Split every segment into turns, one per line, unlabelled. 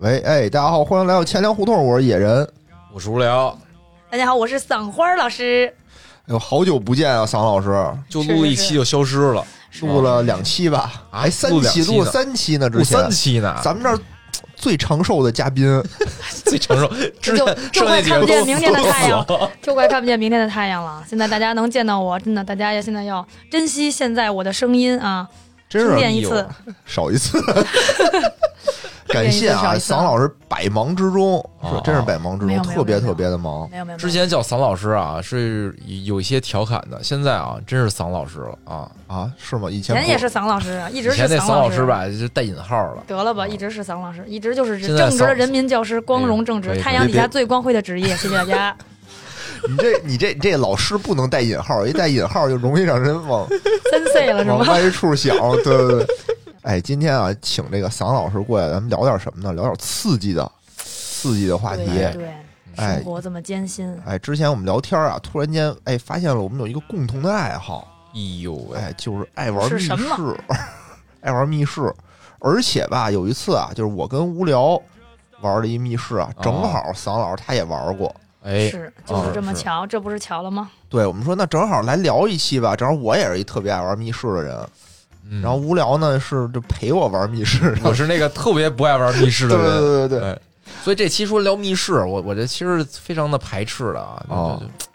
喂，哎，大家好，欢迎来到钱粮胡同，我是野人。
我是无聊，
大家好，我是赏花老师。
哎呦，好久不见啊，桑老师，
就录一期就消失了，
录了两期吧？
啊
哎，三期，录了三期呢，
录
之前
三期呢，
咱们这儿最长寿的嘉宾，
最长寿。之
就就快看不见明天的太阳
了，
就快看不见明天的太阳了。现在大家能见到我，真的，大家要现在要珍惜现在我的声音啊！
真是
充电一次，
少一次。感谢啊，桑老师百忙之中，
哦
是真是百忙之中，特别特别的忙。
没有没有，
之前叫桑老师啊，是有一些调侃的，现在啊，真是桑老师了啊。
啊，是吗？以前
也是桑老师，一直是
以前那桑
老
老师。吧，就带引号了。
得了吧，一直是桑老师，一直就是正直的人民教师，光荣正直，太阳底下最光辉的职业。谢谢大家。
你这你这这老师不能带引号，一带引号就容易让人往
真碎了是吗？
往歪处想。对对对。哎，今天啊，请这个桑老师过来，咱们聊点什么呢？聊点刺激的、刺激的话题。
对对，
哎
生活这么艰辛，
哎，之前我们聊天啊，突然间哎发现了我们有一个共同的爱好，
哎呦喂，
哎，就是爱玩密室爱玩密室。而且吧，有一次啊，就是我跟无聊玩了一密室啊，正好桑老师他也玩过。
哎，
是就是这么
是
巧，这不是巧了吗？
对我们说，那正好来聊一期吧。正好我也是一特别爱玩密室的人，
嗯。
然后无聊呢是就陪我玩密室。
我是那个特别不爱玩密室
对
的人，
对对对对，
哎，所以这期说聊密室，我我这其实非常的排斥的啊，
哦
就就哎，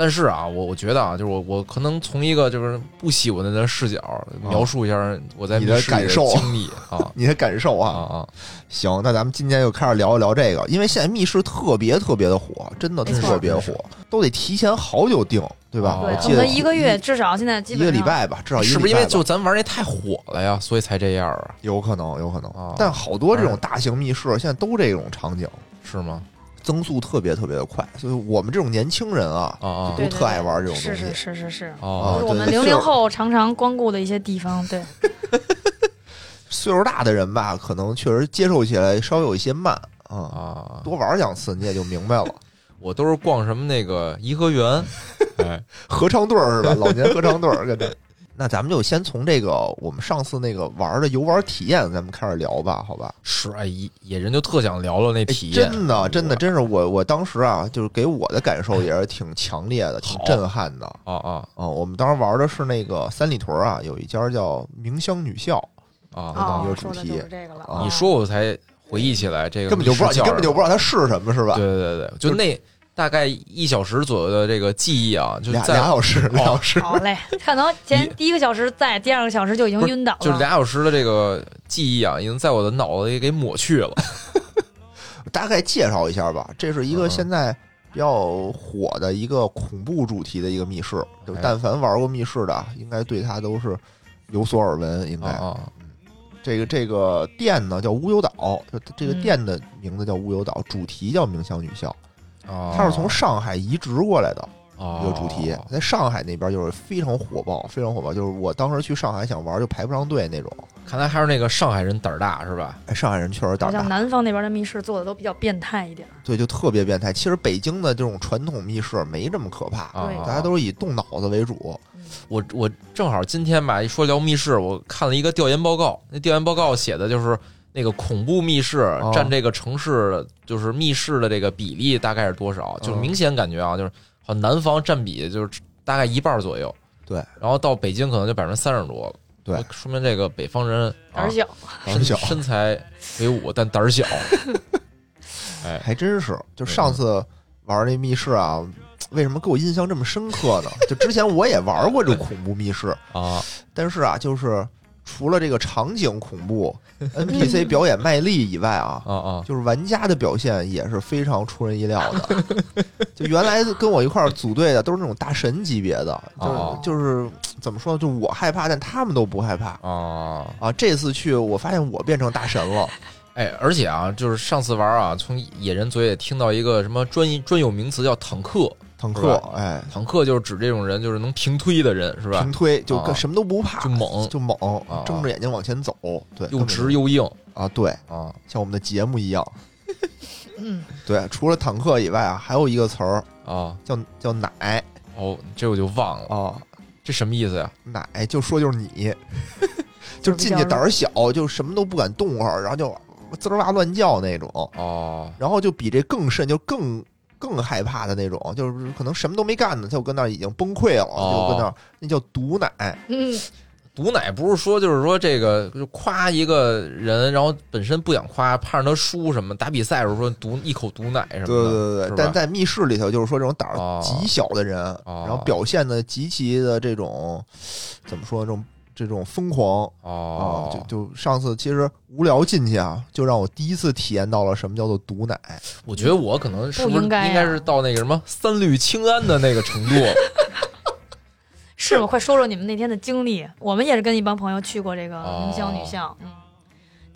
但是啊，我我觉得啊，就是我我可能从一个就是不喜欢的人的视角描述一下我在
你的
密室里
感受
经历啊
你的感受
啊
啊。
啊，
行，那咱们今天就开始聊一聊这个，因为现在密室特别特别的火，真的特别火，都得提前好久订，对吧？我记得
一个月，至少现在基
一
本一
个礼拜吧，至少一个
是不是因为就咱玩那太火了呀，所以才这样啊？
有可能，有可能。
啊
但好多这种大型密室现在都这种场景，
是吗？
增速特别特别的快，所以我们这种年轻人啊，都特爱玩这种东西
是是是是是，
哦
就是我们零零后常常光顾的一些地方。对，
岁数大的人吧，可能确实接受起来稍微有一些慢啊。
啊！
多玩两次你也就明白了，
我都是逛什么那个颐和园，哎，
合唱队儿是吧？老年合唱队儿跟这。那咱们就先从这个我们上次那个玩的游玩体验，咱们开始聊吧，好吧？
是哎，野野人就特想聊聊那
哎
体验，
真的，真的，真是我我当时啊，就是给我的感受也是挺强烈的，挺震撼的。
啊啊
啊，我们当时玩的是那个三里屯啊，有一家叫明香女校，
啊！
当一个
哦，
主题
说的就是这个了。
啊
你说我才回忆起来这个，
根本就不知道，你根本就不知道它是什么，是吧？
对对对，就那大概一小时左右的这个记忆啊，就
俩俩小时，俩小时。
好嘞，可能前第一个小时在，第二个小时就已经晕倒了。
就是俩小时的这个记忆啊，已经在我的脑子里给抹去了。
大概介绍一下吧，这是一个
嗯
现在比较火的一个恐怖主题的一个密室，就
哎
但凡玩过密室的，应该对它都是有所耳闻。应该、
啊啊
这个这个店呢叫乌有岛，就这个
嗯
店的名字叫乌有岛，主题叫明香女校，
啊！
它是从上海移植过来的。
啊
一个主题，在上海那边就是非常火爆，非常火爆。就是我当时去上海想玩，就排不上队那种。
看来还是那个上海人胆儿大是吧？
哎，上海人确实胆
好像
大，
南方那边的密室做的都比较变态一点。
对，就特别变态。其实北京的这种传统密室没这么可怕，
啊，
对
大家都是以动脑子为主。
我我正好今天吧，一说聊密室，我看了一个调研报告，那调研报告写的就是那个恐怖密室
哦
占这个城市就是密室的这个比例大概是多少？就明显感觉啊，就是好像南方占比就是大概一半左右，
对，
然后到北京可能就百分之三十多了，
对，
说明这个北方人啊
胆儿小，
身
胆小
身材魁梧，但胆儿小。哎，
还真是。就上次玩那密室啊，为什么给我印象这么深刻呢？就之前我也玩过这种恐怖密室，
啊
但是啊，就是除了这个场景恐怖、NPC 表演卖力以外啊，
啊啊！
就是玩家的表现也是非常出人意料的。就原来跟我一块儿组队的都是那种大神级别的，就就是怎么说呢？就我害怕，但他们都不害怕
啊，
啊。这次去，我发现我变成大神了。
哎，而且啊，就是上次玩啊，从野人嘴里听到一个什么专一专有名词叫坦克，是
坦克
吧，
哎，
坦克就是指这种人，就是能平推的人，是吧
平？推就什么都不怕，
就猛
就猛
啊，
睁着眼睛往前走，对，
又直又硬
啊，对，
啊
像我们的节目一样。
嗯，
对，除了坦克以外啊，还有一个词儿
啊！
叫叫奶
哦，这我就忘了，
啊，
这什么意思呀？
奶就说就是你，就进去胆儿小，就什么都不敢动会儿，然后就滋儿哇乱叫那种，
哦，
然后就比这更甚，就更更害怕的那种，就是可能什么都没干呢，他就跟那儿已经崩溃了，
哦
就跟那儿那叫毒奶，
嗯，
毒奶不是说就是说这个就夸一个人，然后本身不想夸，怕让他输什么，打比赛的时候说毒一口毒奶什么的，
对对对对，但在密室里头，就是说这种胆极小的人，
哦
然后表现的极其的这种怎么说这种这种疯狂啊、
哦，
就就上次其实无聊进去啊，就让我第一次体验到了什么叫做毒奶。
我觉得我可能是不是
应该
应该是到那个什么三氯氰胺的那个程度？
是吗？快说说你们那天的经历。我们也是跟一帮朋友去过这个
哦
明香女巷，嗯，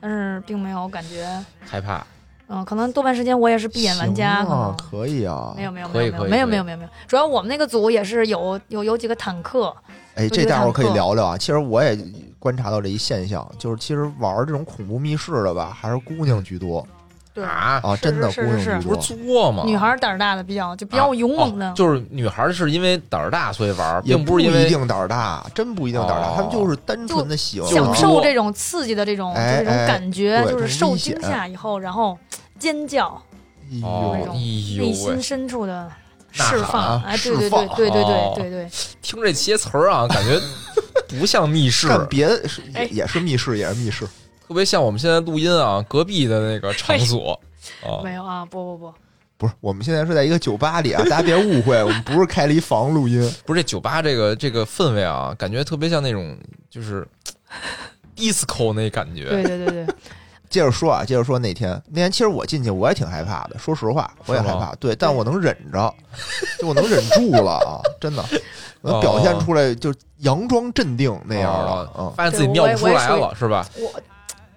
但是并没有感觉，
害怕
嗯，可能多半时间我也是闭眼玩家，
行啊
可能，
可以啊，
没有没有没有没有没有没有没有，主要我们那个组也是有有有几个坦克，
哎，这待会儿可以聊聊啊。其实我也观察到这一现象，就是其实玩这种恐怖密室的吧，还是姑娘居多
对，
啊，
啊，真的姑娘居多。
不。是作吗？
女孩儿胆儿大的比较就比较勇猛的，
哦就是女孩是因为胆儿大所以玩，
也
并不是因为
一定胆儿大，真不一定胆儿大，
哦。
他们就是单纯的喜欢
享受这种刺激的这种
哎
这种感觉，
哎
就是受惊吓以后，然后尖叫，
哎呦
哦
那，种
哎呦喂。
内心，深处的释放，
啊
哎，对对
释放
对对对
哦
对对对，
听这些词儿啊，感觉不像密室，
干别的是
哎。
也也是密室，也是密室。
特别像我们现在录音啊，隔壁的那个场所。啊。
没有啊，不不不，
不是，我们现在是在一个酒吧里啊，大家别误会，我们不是开了一房录音。
不是这酒吧这个这个氛围啊，感觉特别像那种就是 disco 那感觉。
对对对对，
接着说啊，接着说那天，那天其实我进去我也挺害怕的，说实话，我也害怕，对，但我能忍着，就我能忍住了啊，真的，能表现出来就佯装镇定那样的，
哦
嗯，
发现自己尿不出来了，是吧？
我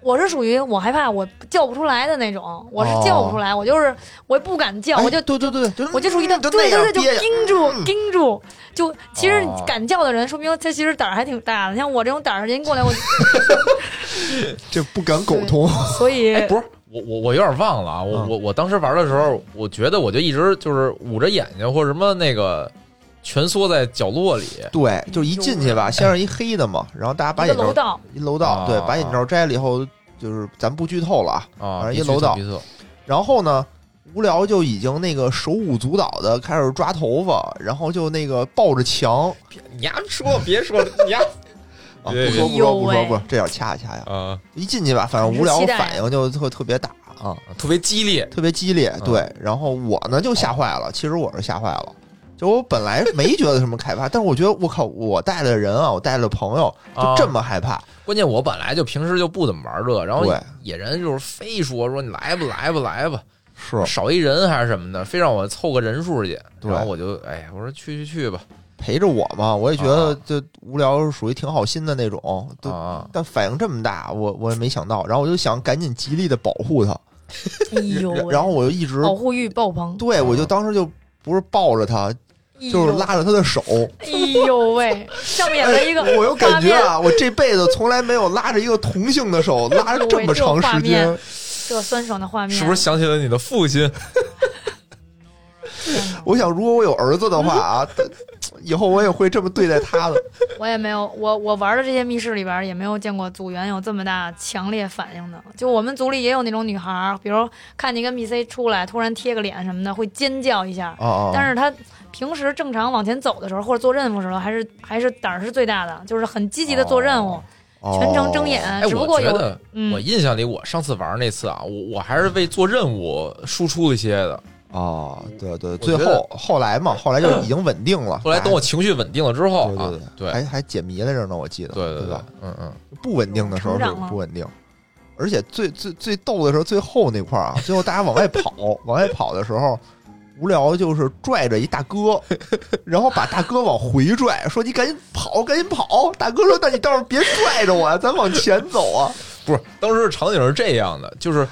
我是属于我害怕我叫不出来的那种，我是
哦
叫不出来，我就是我也不敢叫，我就
哎对对对，就
我就属于那
就
对对对，就盯住
嗯。
盯住，就其实
哦。
敢叫的人，说明他其实胆儿还挺大的。像我这种胆儿，人过来我，
这 不敢苟同，
所以
哎，不是，我我我有点忘了啊，我
嗯。
我我当时玩的时候，我觉得我就一直就是捂着眼睛或者什么那个蜷缩在角落里。
对，就一进去吧，先是一黑的嘛，然后大家把眼罩
楼道，
一楼道，
啊。
对，把眼罩摘了以后，就是咱不剧透了啊，
啊，
反正一楼道然后呢，无聊就已经那个手舞足蹈的开始抓头发，然后就那个抱着墙
你丫说别说 你丫
啊，不说不说不说不说，这点掐一掐呀。
啊，
一进去吧，反正无聊反应就特特别大啊，
特别激烈。
特别激烈。
嗯
对，然后我呢就吓坏了，其实我是吓坏了。就我本来没觉得什么害怕，但是我觉得我靠，我带的人啊，我带的朋友就
啊
这么害怕，
关键我本来就平时就不怎么玩这，然后野人就是非说说你来吧来吧来吧，
是。
少一人还是什么的，非让我凑个人数去，然后我就哎呀，我说去去去吧，
陪着我嘛，我也觉得
啊。
这无聊是属于挺好心的那种，都
啊，
但反应这么大，我我也没想到，然后我就想赶紧极力的保护他，
哎呦，
然后我就一直
保护欲爆棚，
对我就当时就不是抱着他，就是拉着他的手，
哎呦喂，上面演了一个
哎我有感觉，啊，我这辈子从来没有拉着一个同性的手 拉着这么长时间，
这酸爽的画面，
是不是想起了你的父亲？
我想如果我有儿子的话啊，以后我也会这么对待他的。
我也没有，我我玩的这些密室里边也没有见过组员有这么大强烈反应的。就我们组里也有那种女孩，比如看见一个 NPC 出来，突然贴个脸什么的，会尖叫一下。但是她平时正常往前走的时候，或者做任务的时候，还是还是胆儿是最大的，就是很积极的做任务，
哦
全程睁眼。
哎，我
只不过有
觉得
嗯
我印象里，我上次玩那次啊，我我还是为做任务输出一些的。
哦，对对，
我
最后后来嘛，后来就已经稳定了。
后来等我情绪稳定了之后啊
对对，
对
还还解谜来着呢，我记得，
对对
对吧？，
嗯嗯，
不稳定的时候是不稳定，而且最最最逗的时候，最后那块儿啊，最后大家往外跑，往外跑的时候，无聊就是拽着一大哥，然后把大哥往回拽，说你赶紧跑，赶紧跑。大哥说：“那你倒是别拽着我呀，咱往前走啊。
不是，当时场景是这样的，就是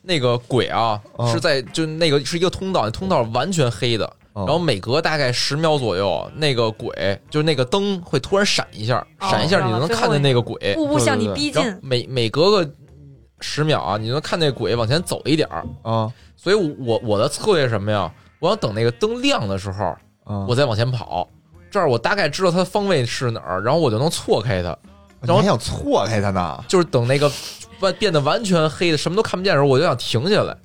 那个鬼啊
嗯
是在就那个是一个通道，通道完全黑的，
嗯
然后每隔大概十秒左右，那个鬼就是那个灯会突然闪一下，
哦
闪一下，你就能看见那个鬼，
步步向你逼近
然后，每每隔个十秒啊，你就能看那鬼往前走一点儿。
啊
所以我我的策略是什么呀？我要等那个灯亮的时候，
啊
我再往前跑，这儿我大概知道它的方位是哪儿，然后我就能错开它。然后
你还想错开它呢？
就是等那个完变得完全黑的，什么都看不见的时候，我就想停下来。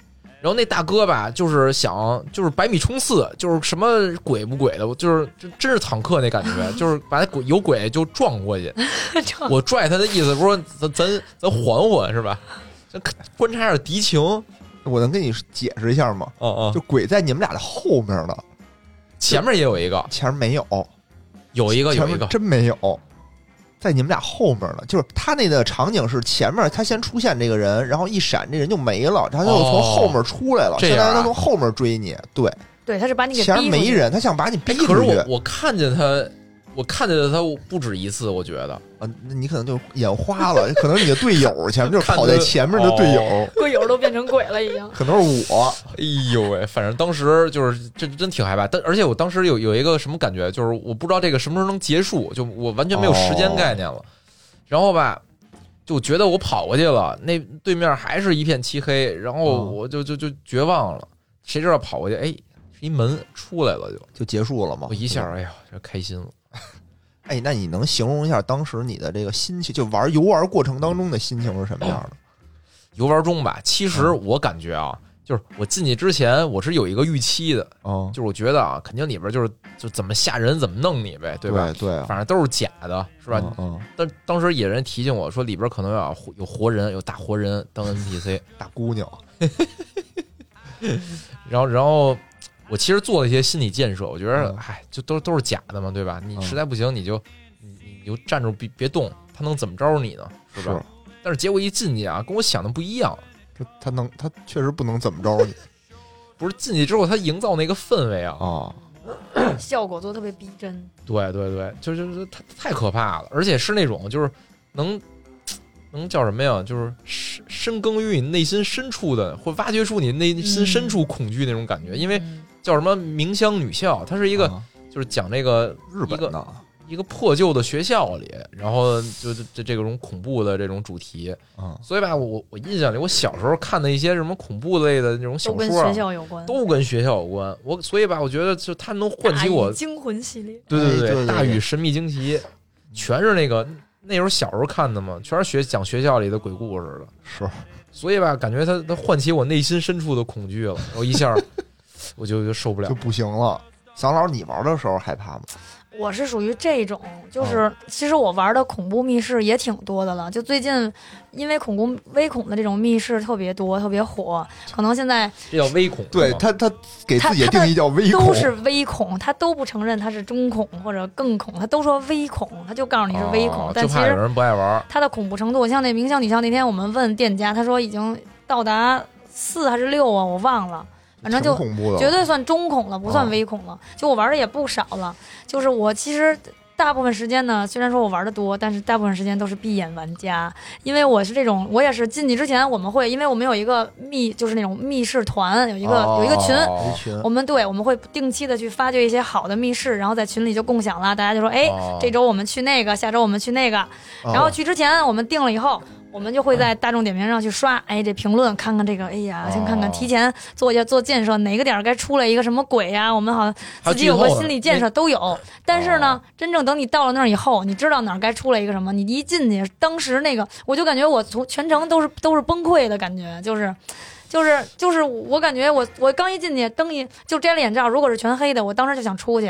然后那大哥吧，就是想就是百米冲刺，就是什么鬼不鬼的，我就是就真是坦克那感觉，就是把那鬼有鬼就撞过去。我拽他的意思不是说咱咱咱缓缓是吧？咱观察下敌情。
我能跟你解释一下吗？
嗯嗯，
就鬼在你们俩的后面呢，
前面也有一个，
前面没有，
有一个
前面
有一个，
真没有，在你们俩后面呢。就是他那个场景是前面他先出现这个人，然后一闪这人就没了，然后又从后面出来了，相当于他从后面追你。对，
对，他是把你给
前。面没人，他想把你逼
哎，
出去
可是我我看见他，我看见他不止一次，我觉得
啊，那你可能就眼花了，可能你的队友前面就是跑在前面的队友，
哦
队友都变成鬼了，已经。
可能是我。
哎呦喂，反正当时就是真真挺害怕，但而且我当时有有一个什么感觉，就是我不知道这个什么时候能结束，就我完全没有时间概念了。然后吧，就觉得我跑过去了，那对面还是一片漆黑，然后
哦
我就就就绝望了。谁知道跑过去，哎，一门出来了就，
就结束了嘛。
我一下，哎呀，这开心了。
哎，那你能形容一下当时你的这个心情，就玩游玩过程当中的心情是什么样的？
游玩中吧，其实
嗯
我感觉啊，就是我进去之前我是有一个预期的，
哦，
就是我觉得啊，肯定里边就是就怎么吓人怎么弄你呗，对吧？
对啊，
反正都是假的，是吧？
嗯嗯，
但当时野人提醒我说，里边可能有有活人，有大活人当 NPC。
大姑娘，
然后，然后我其实做了一些心理建设，我觉得，
嗯
唉，就都都是假的嘛，对吧？你
嗯
实在不行，你就你你就站住，别别动，他能怎么着你呢？是吧？但是结果一进去啊，跟我想的不一样。
他他能，他确实不能怎么着你
不是进去之后，他营造那个氛围啊，
啊！
效果做得特别逼真。
对对对，就是就是太太可怕了，而且是那种就是能能叫什么呀？就是深深耕于你内心深处的，会挖掘出你内心深处恐惧那种感觉。因为
嗯
叫什么明乡女校，它是一个、
啊
就是讲那个
日本的
一个破旧的学校里，然后就这这这种恐怖的这种主题。
啊，
所以吧，我我印象里，我小时候看的一些什么恐怖类的那种小说啊
学，校有关。
都跟学校有关。我所以吧，我觉得就它能唤起我
惊魂系列，
对对
哎对对
大禹神秘惊奇，全是那个那时候小时候看的嘛，全是学讲学校里的鬼故事的。
是
所以吧，感觉它它唤起我内心深处的恐惧了，我一下我就就受不了
就。不行了。小老，你玩的时候害怕吗？
我是属于这种，
哦
就是其实我玩的恐怖密室也挺多的了。就最近，因为恐怖微恐的这种密室特别多，特别火，可能现在
这叫微恐，
对他，他给自己定义叫微恐
都，是微恐，他都不承认他是中恐或者更恐，他都说微恐，他就告诉你是微恐，
哦
但其实
有人不爱玩。
他的恐怖程度，像那冥想女校那天我们问店家，他说已经到达四还是六啊，我忘了，反正就绝对算中恐了，不算
哦
微恐了。就我玩的也不少了，就是我其实。大部分时间呢，虽然说我玩的多，但是大部分时间都是闭眼玩家，因为我是这种，我也是进去之前我们会，因为我们有一个密，就是那种密室团，有一个、有一个群，
群。
我们对我们会定期的去发掘一些好的密室，然后在群里就共享了，大家就说，哎，
哦。
这周我们去那个，下周我们去那个，然后
哦。
去之前我们定了以后，我们就会在大众点评上去刷，哎，这评论看看这个，哎呀，先看看
哦
提前做一下做建设，哪个点儿该出来一个什么鬼呀、我们好像自己有个心理建设都有。但是呢，真正等你到了那儿以后，你知道哪儿该出来一个什么，你一进去，当时那个我就感觉我从全程都是都是崩溃的感觉，就是。就是就是，我感觉我我刚一进去，灯一就摘了眼罩，如果是全黑的，我当时就想出去，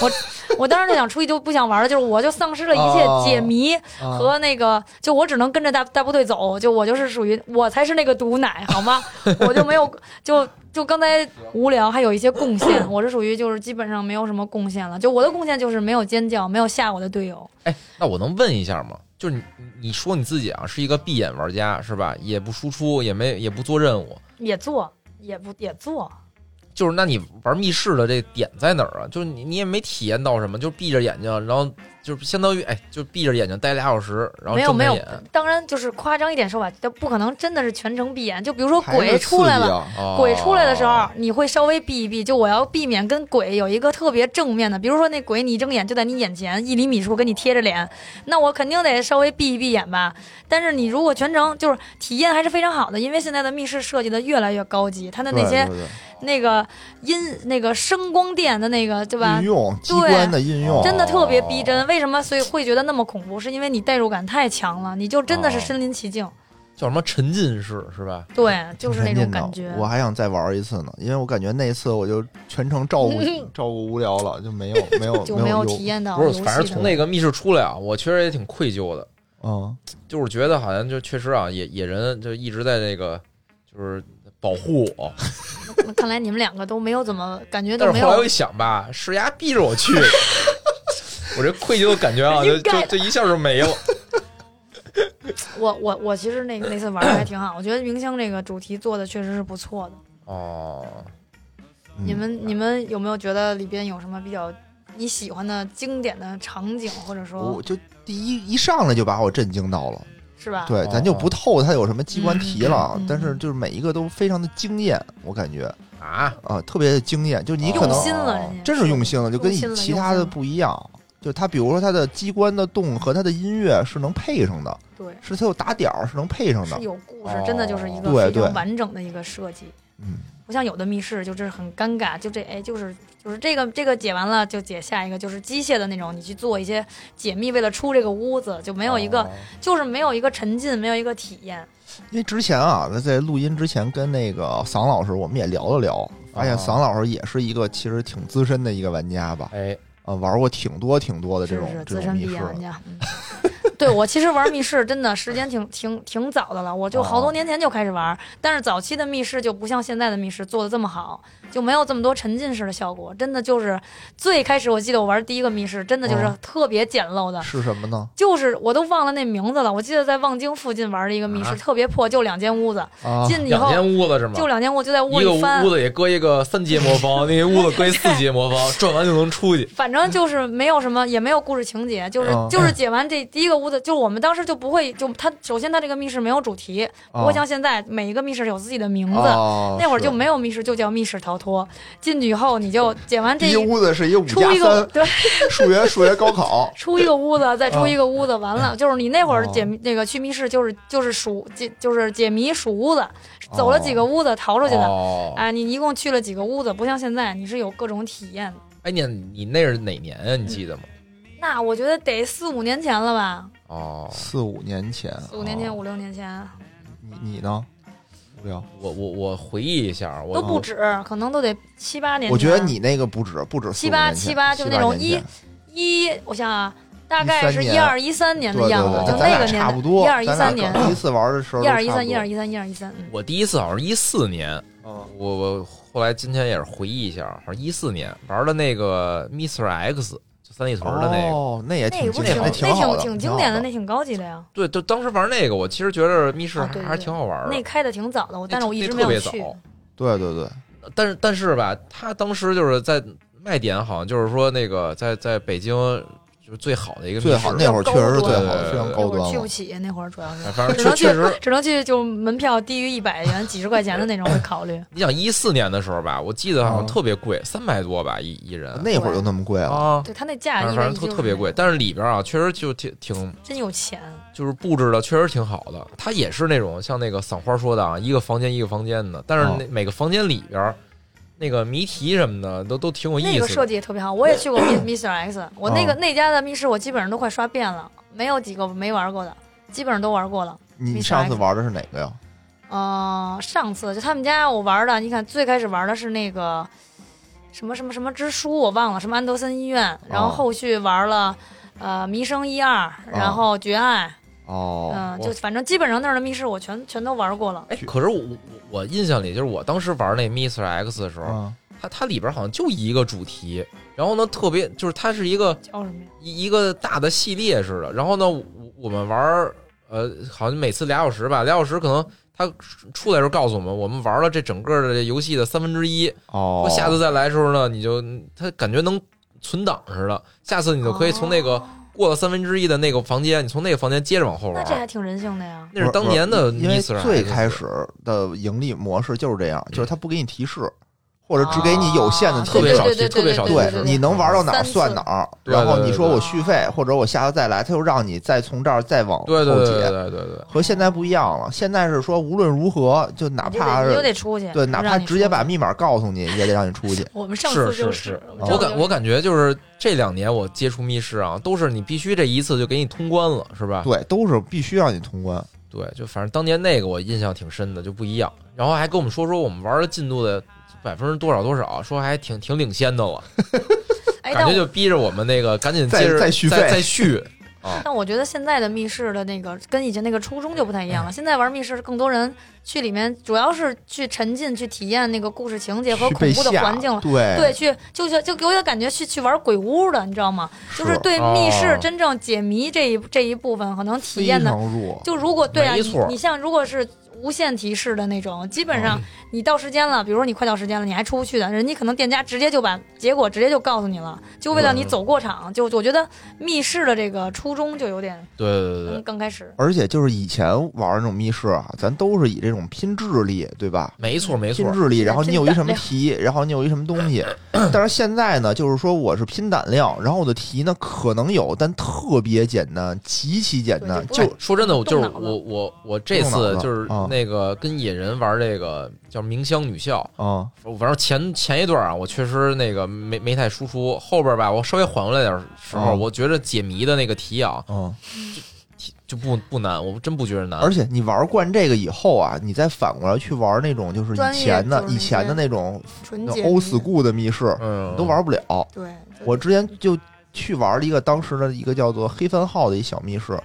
我 我当时就想出去，就不想玩了，就是我就丧失了一切
哦
解谜，
啊
和那个，就我只能跟着大大部队走，就我就是属于我才是那个毒奶，好吗？我就没有，就就刚才无聊，还有一些贡献，我是属于就是基本上没有什么贡献了，就我的贡献就是没有尖叫，没有吓我的队友。
哎，那我能问一下吗？就是你你说你自己啊是一个闭眼玩家是吧？也不输出，也没也不做任务，
也做，也不也做，
就是那你玩密室的这点在哪儿啊？就是你你也没体验到什么，就闭着眼睛，然后就是相当于哎，就闭着眼睛待俩小时，然后
没有没有当然就是夸张一点说法，就不可能真的是全程闭眼。就比如说鬼出来了，
啊
哦
鬼出来的时候，你会稍微闭一闭。就我要避免跟鬼有一个特别正面的，比如说那鬼你一睁眼就在你眼前一厘米处跟你贴着脸，那我肯定得稍微闭一闭眼吧。但是你如果全程就是体验还是非常好的，因为现在的密室设计的越来越高级，它的那些
对对对
那个音那个声光电的那个对吧
运？用机关的运用，
真的特别逼真。为为什么所以会觉得那么恐怖？是因为你代入感太强了，你就真的是
哦
身临其境。
叫什么沉浸式是吧？
对，就是那种感觉。
我还想再玩一次呢，因为我感觉那一次我就全程照顾 照顾无聊了，就没有 没有
就没有体验到
不是，反正从那个密室出来啊，我确实也挺愧疚的，
嗯
就是觉得好像就确实啊，野野人就一直在那个就是保护我，
那 看来你们两个都没有怎么感觉都没有
但是后来我一想吧，是丫逼着我去的，我这愧疚的感觉啊，就就就一下就没了。
我我我其实那那次玩的还挺好，我觉得明星这个主题做的确实是不错的。
哦，
嗯
你们你们有没有觉得里边有什么比较你喜欢的经典的场景，或者说
我就第一一上来就把我震惊到了。
是吧？
对，咱就不透它有什么机关题了，但是就是每一个都非常的惊艳，我感觉
啊，
啊，特别的惊艳。就你可
用
能
心了，
真是用心了，就跟你其他的不一样。就它，比如说它的机关的动和它的音乐是能配上的，
对，
是它有打点儿是能配上的
是。有故事
哦，
真的就是一个非常完整的一个设计。
嗯，
不像有的密室就是很尴尬，就这哎就是就是这个这个解完了就解下一个，就是机械的那种，你去做一些解密，为了出这个屋子就没有一个、
哦
就是没有一个沉浸，没有一个体验。
因为之前啊，在录音之前跟那个桑老师我们也聊了聊，发现
哦
桑老师也是一个其实挺资深的一个玩家吧，
哎，
啊，玩过挺多挺多的这种
资深
种密室。
对我其实玩密室真的时间挺挺挺早的了，我就好多
哦
年前就开始玩，但是早期的密室就不像现在的密室做的这么好，就没有这么多沉浸式的效果。真的就是最开始我记得我玩第一个密室，真的就是
哦
特别简陋的，
是什么呢？
就是我都忘了那名字了。我记得在望京附近玩的一个密室，
啊
特别破，就两间屋子，
啊，
进去以后两
间屋子是吗？
就两间屋，就在屋
一个
里翻
屋。子也搁一个三阶魔方，那些屋子搁一四阶魔方，转完就能出去。
反正就是没有什么，也没有故事情节，就是、
嗯
就是解完这第一个屋子，就我们当时就不会，就它首先它这个密室没有主题，不会像现在每一个密室有自己的名字。
哦
那会儿就没有密室，就叫密室逃脱。进去以后，你就解完这
一屋子是一个五
出
加三，
一个对，
数学数学高考。
出一个屋子，再出一个屋子，完了就是你那会儿
哦
解密那个去密室，就是就是数解就是解谜数屋子，走了几个屋子逃出去的。
哦，
啊，你一共去了几个屋子？不像现在，你是有各种体验的。
哎，你你那是哪年啊？你记得吗？
那我觉得得四五年前了吧，
哦，
四五年前，
四五年前、
哦
五六年前
你你呢？无聊。
我我我回忆一下，我
都不止，可能都得七八年。
我觉得你那个不止不止
七八七八就那种
一
一，我想啊，大概是
13年
一二一三年的样子，
对，
就那个年代，
差不多。
一二一三年，
第一次玩的时候
一二一三，一二一三，一二一三，嗯，
我第一次好像是一四年，
嗯
我我后来今天也是回忆一下，好像一四年玩的那个 Mr. X，就三里屯的那个。
哦，那也
那不
挺经
是挺那
典，好的，
挺挺经典的，那挺高级的呀。
对，就当时玩那个，我其实觉得密室还、
啊对对
还挺好玩的。
那开的挺早的，我但是我一直
特别
没有去。
早，
对对对，
但是但是吧，他当时就是在卖点，好像就是说那个在在北京就是最好的一个
最好那会儿确实是最好的，非常高端
去不。起，那会儿主要是
哎反正
只能去
确确实，
只能去就门票低于一百元、几十块钱的那种会考虑。
你想一四年的时候吧，我记得好像
嗯
特别贵，三百多吧一一人
那会儿就那么贵了，
啊，
对他那价
反正特特别贵，但是里边啊确实就挺挺
真有钱。
就是布置的确实挺好的，它也是那种像那个散花说的啊，一个房间一个房间的，但是每个房间里边儿那个谜题什么的都都挺有意思
那个设。计也特别好，我也去过 Mr. X，我那个那家的密室我基本上都快刷遍了，没有几个没玩过的，基本上都玩过了。
你上次玩的是哪个呀？
呃，上次就他们家我玩的，你看最开始玩的是那个什么什么什么之书，我忘了，什么安德森医院，然后
哦
后续玩了呃弥生一二，然后绝爱，
哦，
嗯，就反正基本上那儿的密室我全全都玩过了。
哎，可是我我我印象里，就是我当时玩那 Mr. X 的时候，
嗯，
它它里边好像就一个主题，然后呢特别就是它是一个
叫什么呀？
一一个大的系列似的，然后呢我我们玩呃好像每次俩小时吧，俩小时可能。他出来时候告诉我们，我们玩了这整个的游戏的三分之一，
哦，
下次再来的时候呢，你就他感觉能存档似的，下次你就可以从那个
哦
过了三分之一的那个房间，你从那个房间接着往后玩
那。这还挺人性的呀。
那是当年的
因为最开始的盈利模式就是这样，就是他不给你提示，或者只给你有限的
特别少。特别少
对
你能玩到哪儿算哪儿，然后你说我续费，或者我下次再来，他又让你再从这儿再往
对对对对
后。
对对对，
和现在不一样了，现在是说无论如何，就哪怕是
就得出去，
对，哪怕直接把密码告诉你，也得让你出去。
我们上
是
次就是
是，
我
我感我感觉就是这两年我接触密室啊，都是你必须这一次就给你通关了，是吧？
对，都是必须让你通关。
对，就反正当年那个我印象挺深的，就不一样。然后还跟我们说说我们玩的进度的百分之多少多少，说还挺挺领先的了，感觉就逼着我们那个赶紧接着
再再续
再再续啊。
但我觉得现在的密室的那个跟以前那个初衷就不太一样了。现在玩密室，更多人去里面主要是去沉浸、去体验那个故事情节和恐怖的环境了。
对
对，去就就就给我的感觉去去玩鬼屋的，你知道吗？就是对密室
哦
真正解谜这一这一部分，可能体验的。就如果对啊，你你像如果是无限提示的那种，基本
嗯
上你到时间了，比如说你快到时间了，你还出不去的，人家可能店家直接就把结果直接就告诉你了，就为了你走过场。就我觉得密室的这个初衷就有点
对对对
刚开始。
而且就是以前玩那种密室啊，咱都是以这种拼智力，对吧？
没错没错
拼，智力，然后你有一什么题，然后你有一什么东西。但是现在呢，就是说我是拼胆量，然后我的题呢可能有，但特别简单，极其简单，
就
说真的，我就是我我我这次就是
啊
那个跟野人玩这个叫明香女校，
啊，
反正前前一段啊，我确实那个没没太输出，后边吧，我稍微缓过来点时候，
哦
我觉得解谜的那个题啊，
嗯，
就不不难，我真不觉得难。
而且你玩惯这个以后啊，你再反过来去玩那种就是以前的以前的那种
纯洁
old school 的密室，
嗯，
都玩不了。
对，
我之前就去玩了一个当时的一个叫做黑番号的一小密室，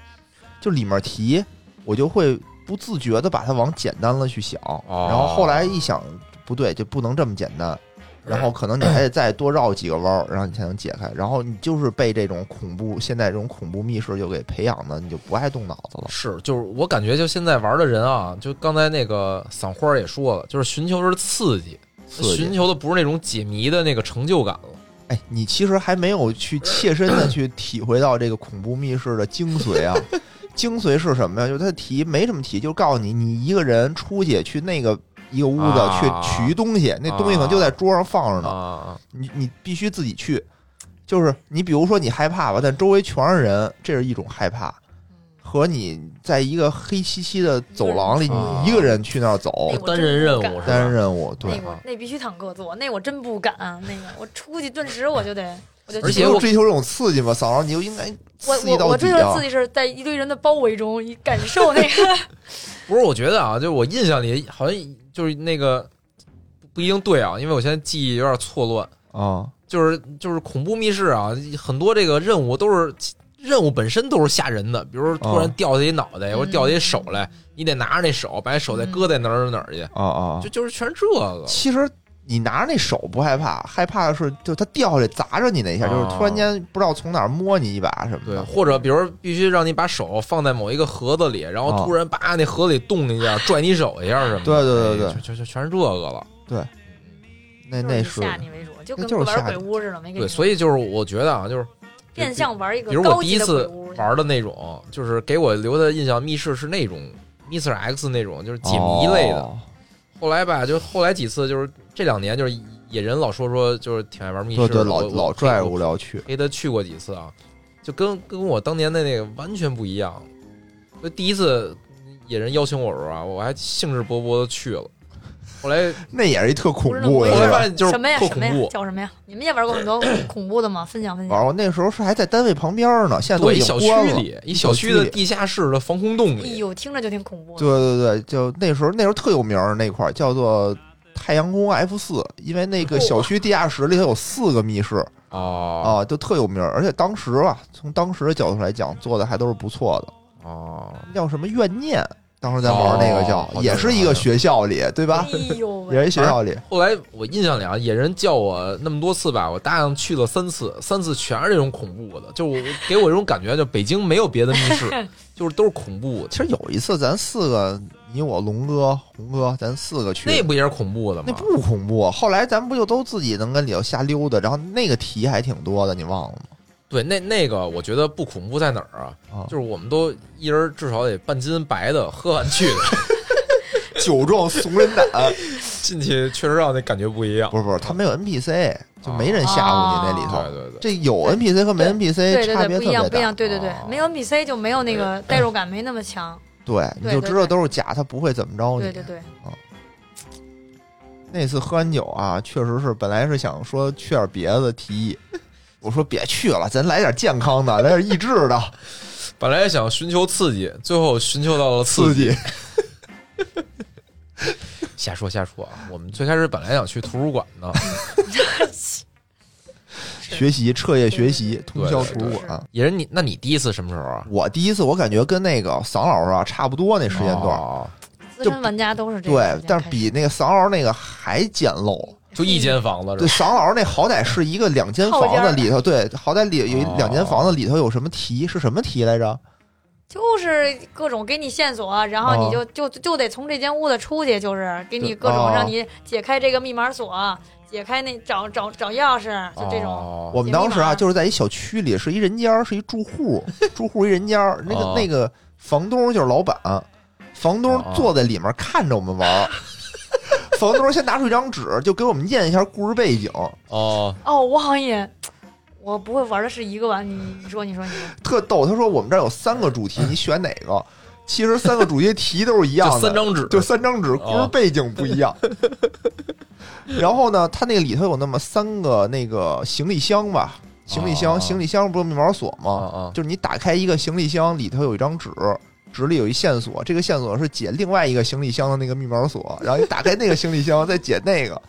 就里面题我就会不自觉的把它往简单了去想，
哦
然后后来一想不对，就不能这么简单。然后可能你还得再多绕几个弯儿，然后你才能解开。然后你就是被这种恐怖现在这种恐怖密室就给培养的，你就不爱动脑子了。
是，就是我感觉就现在玩的人啊，就刚才那个散花也说了，就是寻求的是刺激，
刺激
寻求的不是那种解谜的那个成就感了。
哎，你其实还没有去切身的去体会到这个恐怖密室的精髓啊！精髓是什么呀？就是它的题没什么题，就是告诉你，你一个人出去去那个一个屋子
啊
去取一东西，那东西可能就在桌上放着呢，
啊，
你你必须自己去。就是你比如说你害怕吧，但周围全是人，这是一种害怕。和你在一个黑漆漆的走廊里，
啊
你一个人去那儿走
单人任务
单人任务，对
那，必须坦克做，那我真不敢。那个我出去顿时我就得，
而且我
追求这种刺激嘛？嫂子，你就应该
我
刺激到
我我追求刺激是在一堆人的包围中，你感受那个
不是，我觉得啊，就是我印象里好像就是那个不一定对啊，因为我现在记忆有点错乱。
啊，
就是就是恐怖密室啊，很多这个任务都是任务本身都是吓人的，比如说突然
哦
掉下一脑袋，
嗯
或者掉下一手来，你得拿着那手，把那手再搁在哪儿哪儿去，
啊啊！
就就是全是这个。
其实你拿着那手不害怕，害怕的是就它掉下来砸着你那一下，
哦
就是突然间不知道从哪儿摸你一把什么
对，
的。
或者比如必须让你把手放在某一个盒子里，然后
哦
突然叭那盒子里动一下，拽你手一下什么的。
对对对对
哎就就就全是这个了。
对那
那是
吓你为主，就跟
那就是
玩
吓你
鬼屋似的，没跟
对，所以就是我觉得啊，就是
变相玩一个
比如我
高级
第一次
的鬼屋。
玩的那种，就是给我留的印象，密室是那种 Mr. X 那种，就是解谜类的。
哦
后来吧，就后来几次，就是这两年，就是野人老说说，就是挺爱玩密室的，
对对，老老拽着无聊去。
陪他去过几次啊，就跟跟我当年的那个完全不一样。就第一次野人邀请我的时候啊，我还兴致勃勃的去了。后来
那也是一特恐
不是那么
后来？发现就是
什么呀什么呀
特恐怖，
叫什么呀？你们也玩过很多 恐怖的吗？分享分享。
玩过那时候是还在单位旁边呢，现在都已经
对一小区
关了。
里，一小区的地下室的防空洞里
哎
里，
呦，听着就挺恐怖的。
对对对，就那时候那时候特有名儿那块儿叫做太阳宫 F 四，因为那个小区地下室里头有四个密室
哦
啊，就特有名儿。而且当时吧，从当时的角度来讲，做的还都是不错的。
啊，
叫什么怨念？当时在玩那个叫，
哦
也是一个学校里，对吧？
哎呦
也是，学校里。
后来我印象里啊，野人叫我那么多次吧，我答应去了三次，三次全是这种恐怖的，就我给我这种感觉，就北京没有别的密室，就是都是恐怖的。
其实有一次，咱四个，你我龙哥、红哥，咱四个去，
那不也是恐怖的吗？
那不恐怖。后来咱不就都自己能跟里头瞎溜达，然后那个题还挺多的，你忘了吗？
对，那那个我觉得不恐怖在哪儿啊？
啊
就是我们都一人至少得半斤白的喝完去的
酒壮怂人胆。
进去确实让那感觉不一样。
不是不是，他没有 NPC，就没人吓唬你那里头。
对对对，
这有 NPC 和没 NPC
对对对，
差别特别
不一样不一样，
大。
对对对
哦，
没有 NPC 就没有那个代入感，没那么强。
对，你就知道都是假，他不会怎么着你。
对对对，
那次喝完酒啊，确实是本来是想说去点别的提议，我说别去了，咱来点健康的，来点益智的
本来想寻求刺激，最后寻求到了
刺
激。
激。
瞎说瞎说啊！我们最开始本来想去图书馆呢，
学习彻夜学习，通宵图书馆。
也是你，那你第一次什么时候啊？
我第一次我感觉跟那个桑老师啊差不多那时间段，
哦
资深玩家都是这样，
对但是比那个桑老师那个还简陋。
就一间房子
对，
吧？
桑老师那好歹是一个两间房子里头，对，好歹里有两间房子里头有什么题是什么题来着？
就是各种给你线索，然后你就就就得从这间屋子出去，就是给你各种
哦
让你解开这个密码锁，解开那找找找钥匙，就这种。
哦
我们当时啊，就是在一小区里，是一人家，是一住户，住户一人家。那个、
哦
那个房东就是老板，房东
哦
坐在里面看着我们玩。房东先拿出一张纸，就给我们念一下故事背景，
哦，
哦，我好像也，我不会玩的是一个吧？你你说你说你说，
特逗。他说我们这儿有三个主题，你选哪个？其实三个主题题都是一样
就
的，
三张纸，
就三张纸，故事背景不一样。然后呢，它那个里头有那么三个那个行李箱吧，行李箱，
哦
行李箱不是密码锁吗？就是你打开一个行李箱，里头有一张纸，纸里有一线索，这个线索是解另外一个行李箱的那个密码锁，然后你打开那个行李箱 再解那个，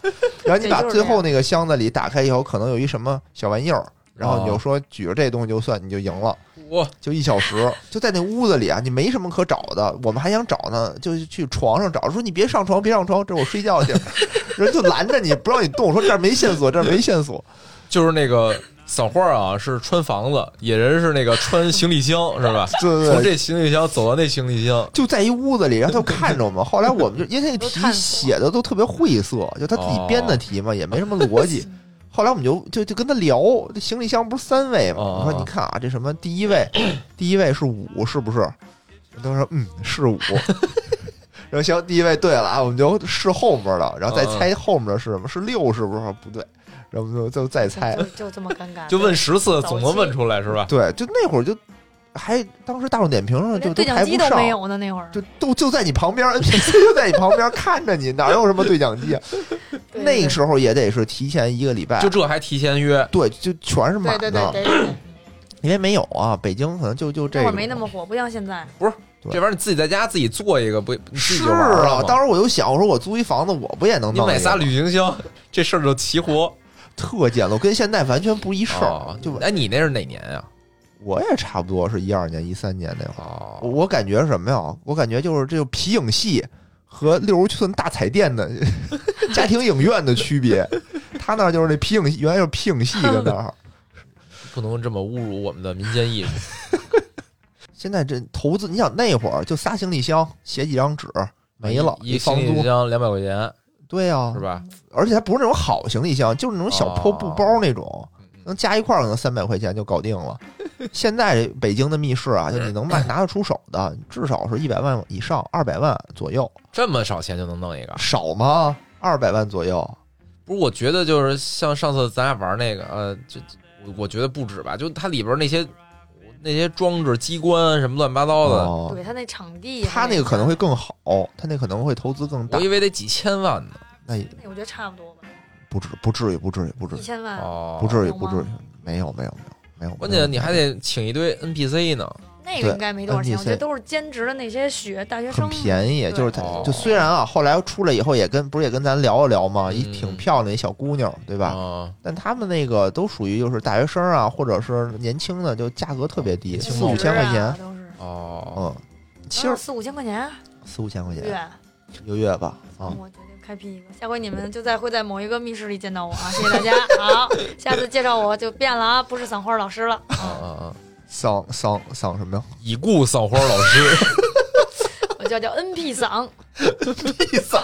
然后你把最后那个箱子里打开以后，可能有一什么小玩意儿，然后你就
哦
说举着这东西就算你就赢了。
哇，
就一小时，就在那屋子里啊，你没什么可找的。我们还想找呢，就去床上找，说你别上床，别上床，这我睡觉去。人就拦着你，不让你动，说这儿没线索，这儿没线索。
就是那个散花啊，是穿房子，野人是那个穿行李箱，是吧？
对对对，
从这行李箱走到那行李箱，
就在一屋子里，然后他就看着我们。后来我们就因为那题写的都特别晦涩，就他自己编的题嘛，也没什么逻辑。后来我们就就就跟他聊，这行李箱不是三位吗？
哦
我说你看啊，这什么第一位，第一位是五，是不是？他说嗯是五。然后行，第一位对了啊，我们就试后面的，然后再猜后面的是什么？是六是不是？不对，然后我们就就再猜
就。就这么尴尬，
就问十次总能问出来是吧？
对，就那会儿就还当时大众点评上就
对讲
排不上，
机都没有呢那会儿。
就都就在你旁边，NPC 就在你旁边看着你，哪有什么对讲机啊？那个时候也得是提前一个礼拜，
就这还提前约，
对，就全是满
对
的，
对对对对，
因为没有啊，北京可能就就这
会儿没那么火，不像现在。
不是
这玩意儿你自己在家自己做一个，不
是啊。当时我就想，我说我租一房子，我不也能弄
你买仨旅行箱，这事儿就齐活。
特简陋，跟现在完全不一事儿
哦。
就
哎，你那是哪年呀？
我也差不多是一二年、一三年那会儿，
哦，
我感觉什么呀？我感觉就是这个皮影戏和六十寸大彩电的 家庭影院的区别。他那儿就是那皮影戏，原来就是皮影戏跟那儿。
不能这么侮辱我们的民间艺术。
现在这投资，你想那会儿就仨行李箱，写几张纸没了，
一
房租。
行李箱两百块钱
对呀、
是吧？
而且还不是那种好行李箱，就是那种小破布包那种，
哦
能加一块儿可能三百块钱就搞定了。现在北京的密室啊，就你能卖拿得出手的，至少是一百万以上，二百万左右，
这么少钱就能弄一个？
少吗？二百万左右，
不是，我觉得就是像上次咱俩玩那个，呃，就我我觉得不止吧，就它里边那些那些装置、机关什么乱七八糟的，
哦，
对他那场地，
他那个可能会更好，他那可能会投资更大
我以。为得几千万呢。
那也
那我觉得差不多吧，
不止，不至于，不至于，不至于，
一千万。
哦，
不至于，不至于，没有，没有，没有，没有。
关键你还得请一堆 NPC 呢。
那个应该没多少钱我觉得都是兼职的那些学大学生
很
生。
便宜，就是他
哦
就虽然啊，后来出来以后也跟不是也跟咱聊了聊嘛，
嗯
一挺漂亮一小姑娘，对吧？
啊，
但他们那个都属于就是大学生啊，或者是年轻的，就价格特别低，四五千块钱
啊，都是
哦，
嗯，其实
四五千块钱
四五千块钱
月。
一个月吧，啊，
开辟一个，下回你们就在会在某一个密室里见到我啊！谢谢大家。好，下次介绍我就变了啊，不是赏花老师了。
啊啊啊！
桑桑桑什么呀？
已故扫花老师，
我叫叫 NP 赏。
一桑，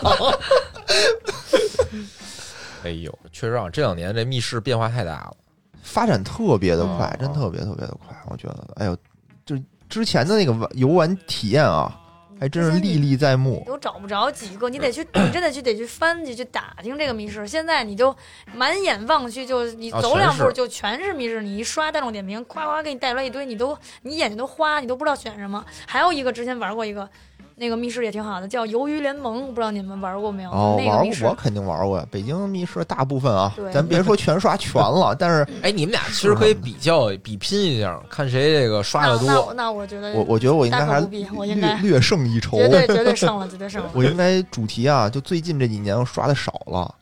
哎呦，确实啊，这两年这密室变化太大了。
发展特别的快，真特别特别的快，我觉得，哎呦，就之前的那个玩游玩体验啊，还真是历历在目。
都找不着几个，你得去，你真的去得去翻去去打听这个密室。现在你就满眼望去，就你
啊
走两步就全是密室，你一刷大众点评，夸夸给你带出来一堆，你都你眼睛都花，你都不知道选什么。还有一个之前玩过一个，那个密室也挺好的，叫鱿鱼联盟，不知道你们玩过没有？
哦，玩
那个密室
过，我肯定玩过呀。北京密室大部分啊，咱别说全刷全了，但是
哎，你们俩其实可以比较比拼一下，看谁这个刷的多
那那我。那我觉得
我我觉得我应该还
大可不必我应该
略略胜一筹。
绝对 绝对胜了，绝对胜了。
我应该主题啊，就最近这几年我刷的少了，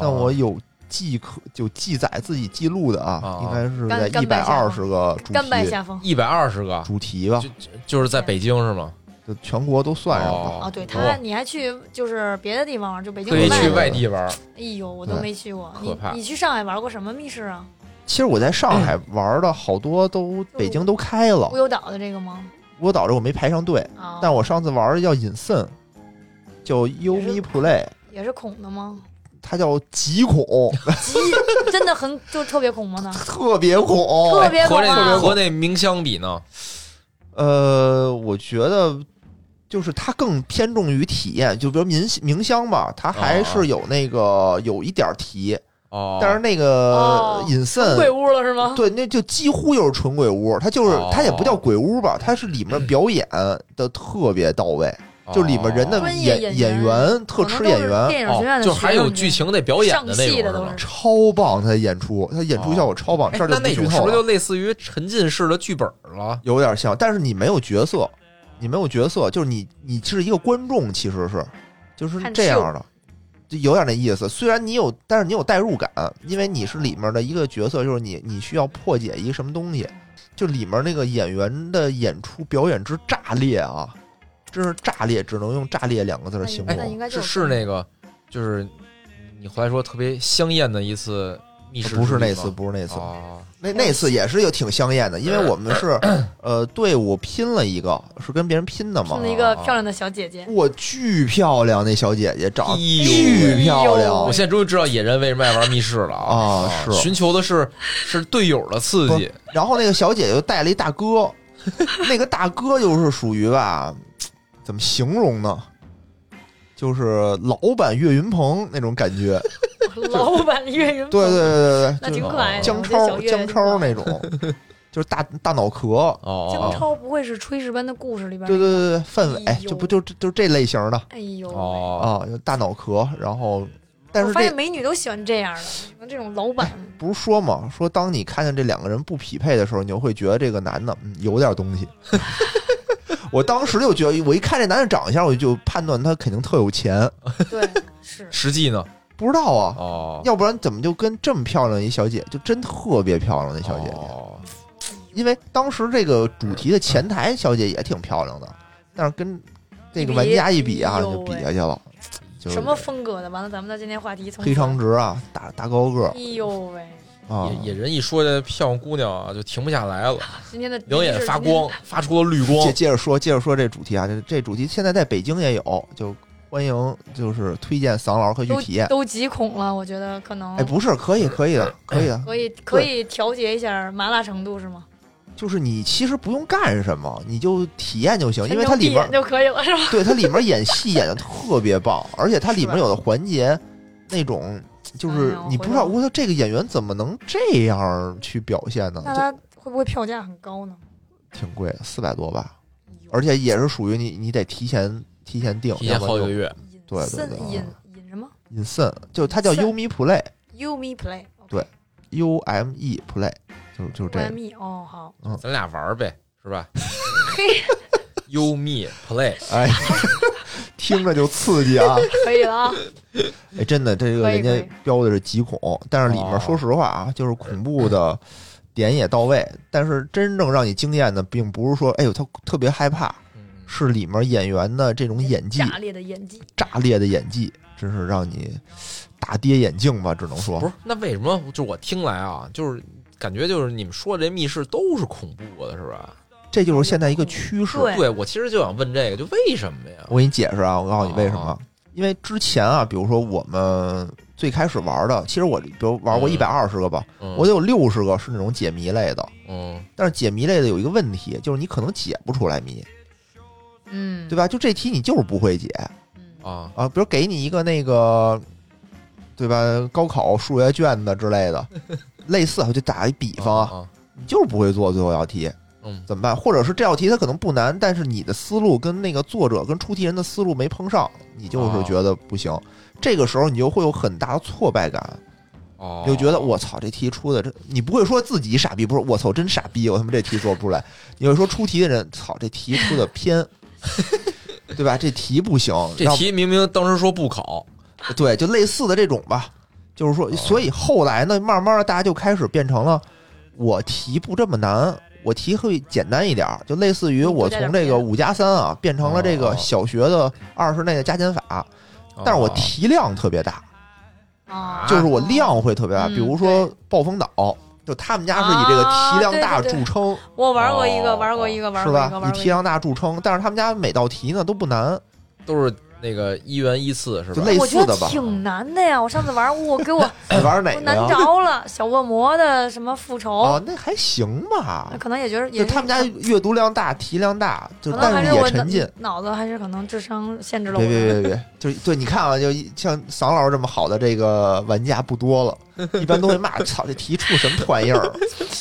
但
哦
我有记可就记载自己记录的啊
哦，
应该是在一百二十个主题
下风
一百二十个，
主题吧，
就就是在北京是吗？
就全国都算上
哦
吧。
啊，对他，你还去就是别的地方玩，就北京
可以去
外
地玩，
哎呦，我都没去过。
可怕
你你去上海玩过什么密室啊？
其实我在上海玩的好多都北京都开了
乌，有岛的这个吗？
我导致我没排上队，
啊，
但我上次玩的叫隐森，叫 Umi Play，
也是恐的吗？
它叫极恐，
极真的很就特别恐吗呢？
特别恐，
特别
和那
恐啊！
和那冥乡比呢？
呃，我觉得就是它更偏重于体验，就比如冥冥乡吧，它还是有那个有一点题，
哦，
但是那个
哦。
隐森。
鬼屋了是吗？
对，那就几乎就是纯鬼屋，它就是
哦。
它也不叫鬼屋吧，它是里面表演的特别到位，就里面人的演
演员
员特吃演员，
电影学院
哦，就还有剧情那表演的那种
超棒，他演出，他演出效果超棒，
哎
这儿就
那那种是
不
是就类似于沉浸式的剧本了？
有点像，但是你没有角色，你没有角色，就是你你是一个观众，其实是就是这样的，就有点那意思。虽然你有，但是你有代入感，因为你是里面的一个角色，就是你你需要破解一个什么东西，就里面那个演员的演出表演之炸裂啊，真是炸裂，只能用炸裂两个字形
哎
容。
那应该就是
是那个，就是你回来说特别香艳的一次
不是那次，不是那次，
哦，
那那次也是有挺香艳的，因为我们是呃队伍拼了一个，是跟别人拼的嘛
拼。了一个漂亮的小姐姐，
哇，巨漂亮！那小姐姐长得巨漂
哎
亮
我现在终于知道野人为什么爱玩密室了
啊是
寻求的是 是队友的刺激，
然后那个小姐姐又带了一大哥，那个大哥就是属于吧，怎么形容呢？就是老版岳云鹏那种感觉，
老版岳云鹏，
对对对对对，就是
挺可爱的。
姜超姜超那种，就是大大脑壳，
哦，
姜超不会是《炊事班的故事》里边？
对对对对，
范伟
就不就就这类型的
哎呦，
哦，
啊，大脑壳，然后但是
我发现美女都喜欢这样的，喜欢这种老板。
不是说嘛，说当你看见这两个人不匹配的时候，你就会觉得这个男的嗯有点东西。我当时就觉得，我一看这男的长相，我就判断他肯定特有钱。
对，是
实际呢？
不知道啊，
哦，
要不然怎么就跟这么漂亮一小姐，就真特别漂亮那小姐姐。
哦
因为当时这个主题的前台小姐也挺漂亮的，但是跟这个玩家一比啊，就比下去了。就
什么风格的？完了，咱们的今天话题从
黑长直啊，大大高个儿
哎呦喂，
啊，
野野人一说这漂亮姑娘啊，就停不下来了，
今天的
两眼发光，发出了绿光
接。接着说，接着说这主题啊，这这主题现在在北京也有，就欢迎就是推荐桑老师可以去体验。
都极恐了，我觉得可能
哎，不是，可以，可以的，可以的，
可以可以调节一下麻辣程度是吗？
就是你其实不用干什么，你就体验就行，因为它里面
眼就可以了是吧？
对它里面演戏演的特别棒，而且它里面有的环节 那种就是你不知道，我说这个演员怎么能这样去表现呢？就
那他会不会票价很高呢？
挺贵，四百多吧，而且也是属于你你得提前提前订，
提前好几个月，
对对对
隐隐什么
隐森，就他叫 Umi Play。
？You Me Play
对 U M E Play，就就这
Y
个
，Me 哦好，
咱俩玩呗，是吧
嘿
？You me play，
哎，听着就刺激啊！
可以了啊，
哎，真的，这个人家标的是极恐，但是里面
哦
说实话啊，就是恐怖的点也到位，但是真正让你惊艳的，并不是说，哎呦，他特别害怕，
嗯
是里面演员的这种演技，
炸裂的演技，
炸裂的演技，真是让你大跌眼镜吧，只能说
不。是，那为什么就我听来啊，就是感觉就是你们说的这密室都是恐怖的，是吧？
这就是现在一个趋势。
对
对我其实就想问这个，就为什么呀？
我给你解释啊，我告诉你为什么
哦。
因为之前啊，比如说我们最开始玩的，其实我比如玩过
嗯
一百二十个吧，
嗯
我得有六十个是那种解谜类的。
嗯
但是解谜类的有一个问题，就是你可能解不出来谜。
嗯，
对吧？就这题你就是不会解
嗯
啊，
啊，比如给你一个那个，对吧？高考数学卷子之类的，类似，我就打一比方啊，
啊，
你就是不会做最后一道题，
嗯
怎么办？或者是这道题它可能不难，但是你的思路跟那个作者跟出题人的思路没碰上，你就是觉得不行。这个时候你就会有很大的挫败感，就觉得我操，这题出的这，你不会说自己傻逼，不是我操真傻逼，我他妈这题做不出来。你会说出题的人，操这题出的偏，对吧？这题不行，
这题明明当时说不考，
对，就类似的这种吧。就是说，所以后来呢，慢慢的大家就开始变成了，我题不这么难，我题会简单一点儿，就类似于我从这个五加三啊变成了这个小学的二十内的加减法，但是我
哦
题量特别大，
啊，
就是我量会特别大。
嗯
比如说暴风岛，就他们家是以这个题量大
啊对对对
著称，
我玩过一个，
哦
玩过一个，玩
是
过一个，
吧？
玩过一个。
以题量大著称，但是他们家每道题呢都不难，
都是那个一元一次是吧？
我觉得
似的吧
挺难的呀！我上次玩，我给我
你玩哪个难？
着了。小恶魔的什么复仇，
哦，那还行吧
那。可能也觉得也
就他们家阅读量大，题量大，就
可能还
但是也
我
沉浸。
脑脑子还是可能智商限制了我
别别
的。
别别，就是对，你看啊，就像桑老师这么好的这个玩家不多了，一般都会骂：“操，这题出什么破玩意儿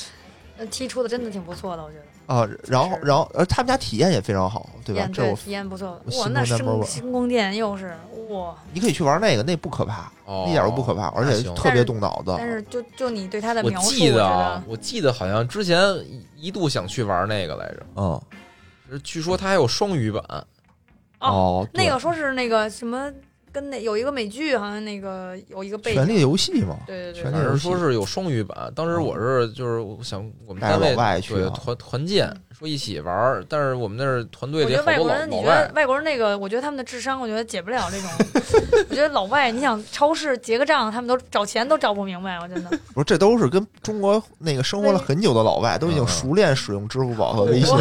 那题出的真的挺不错的，我觉得。
啊！”然后，然后，呃他们家体验也非常好，对吧？
体验对
这我
体验不错
我。
哇，那
中 number one
声星宫殿又是哇，
你可以去玩那个，那不可怕，
哦
一点都不可怕，而且特别动脑子。
但是就就你对他的
我
描述，
记得
我觉
啊
得，
我记得好像之前一度想去玩那个来着，
嗯，
据说它还有双语版，
哦，
那个说是那个什么，跟那有一个美剧，好像那个有一个背
权力
景，
游戏嘛，
对对对
权力游戏
说是有双语版。当时我是就是我想我们单位
老外去
团团建说一起玩儿，但是我们那儿团队
我
里好多老
觉得外国人，你觉得
外，
国人那个，我觉得他们的智商，我觉得解不了这种。我觉得老外，你想超市结个账，他们都找钱都找不明白，我真的。
不是，这都是跟中国那个生活了很久的老外都已经
嗯
熟练使用支付宝和微信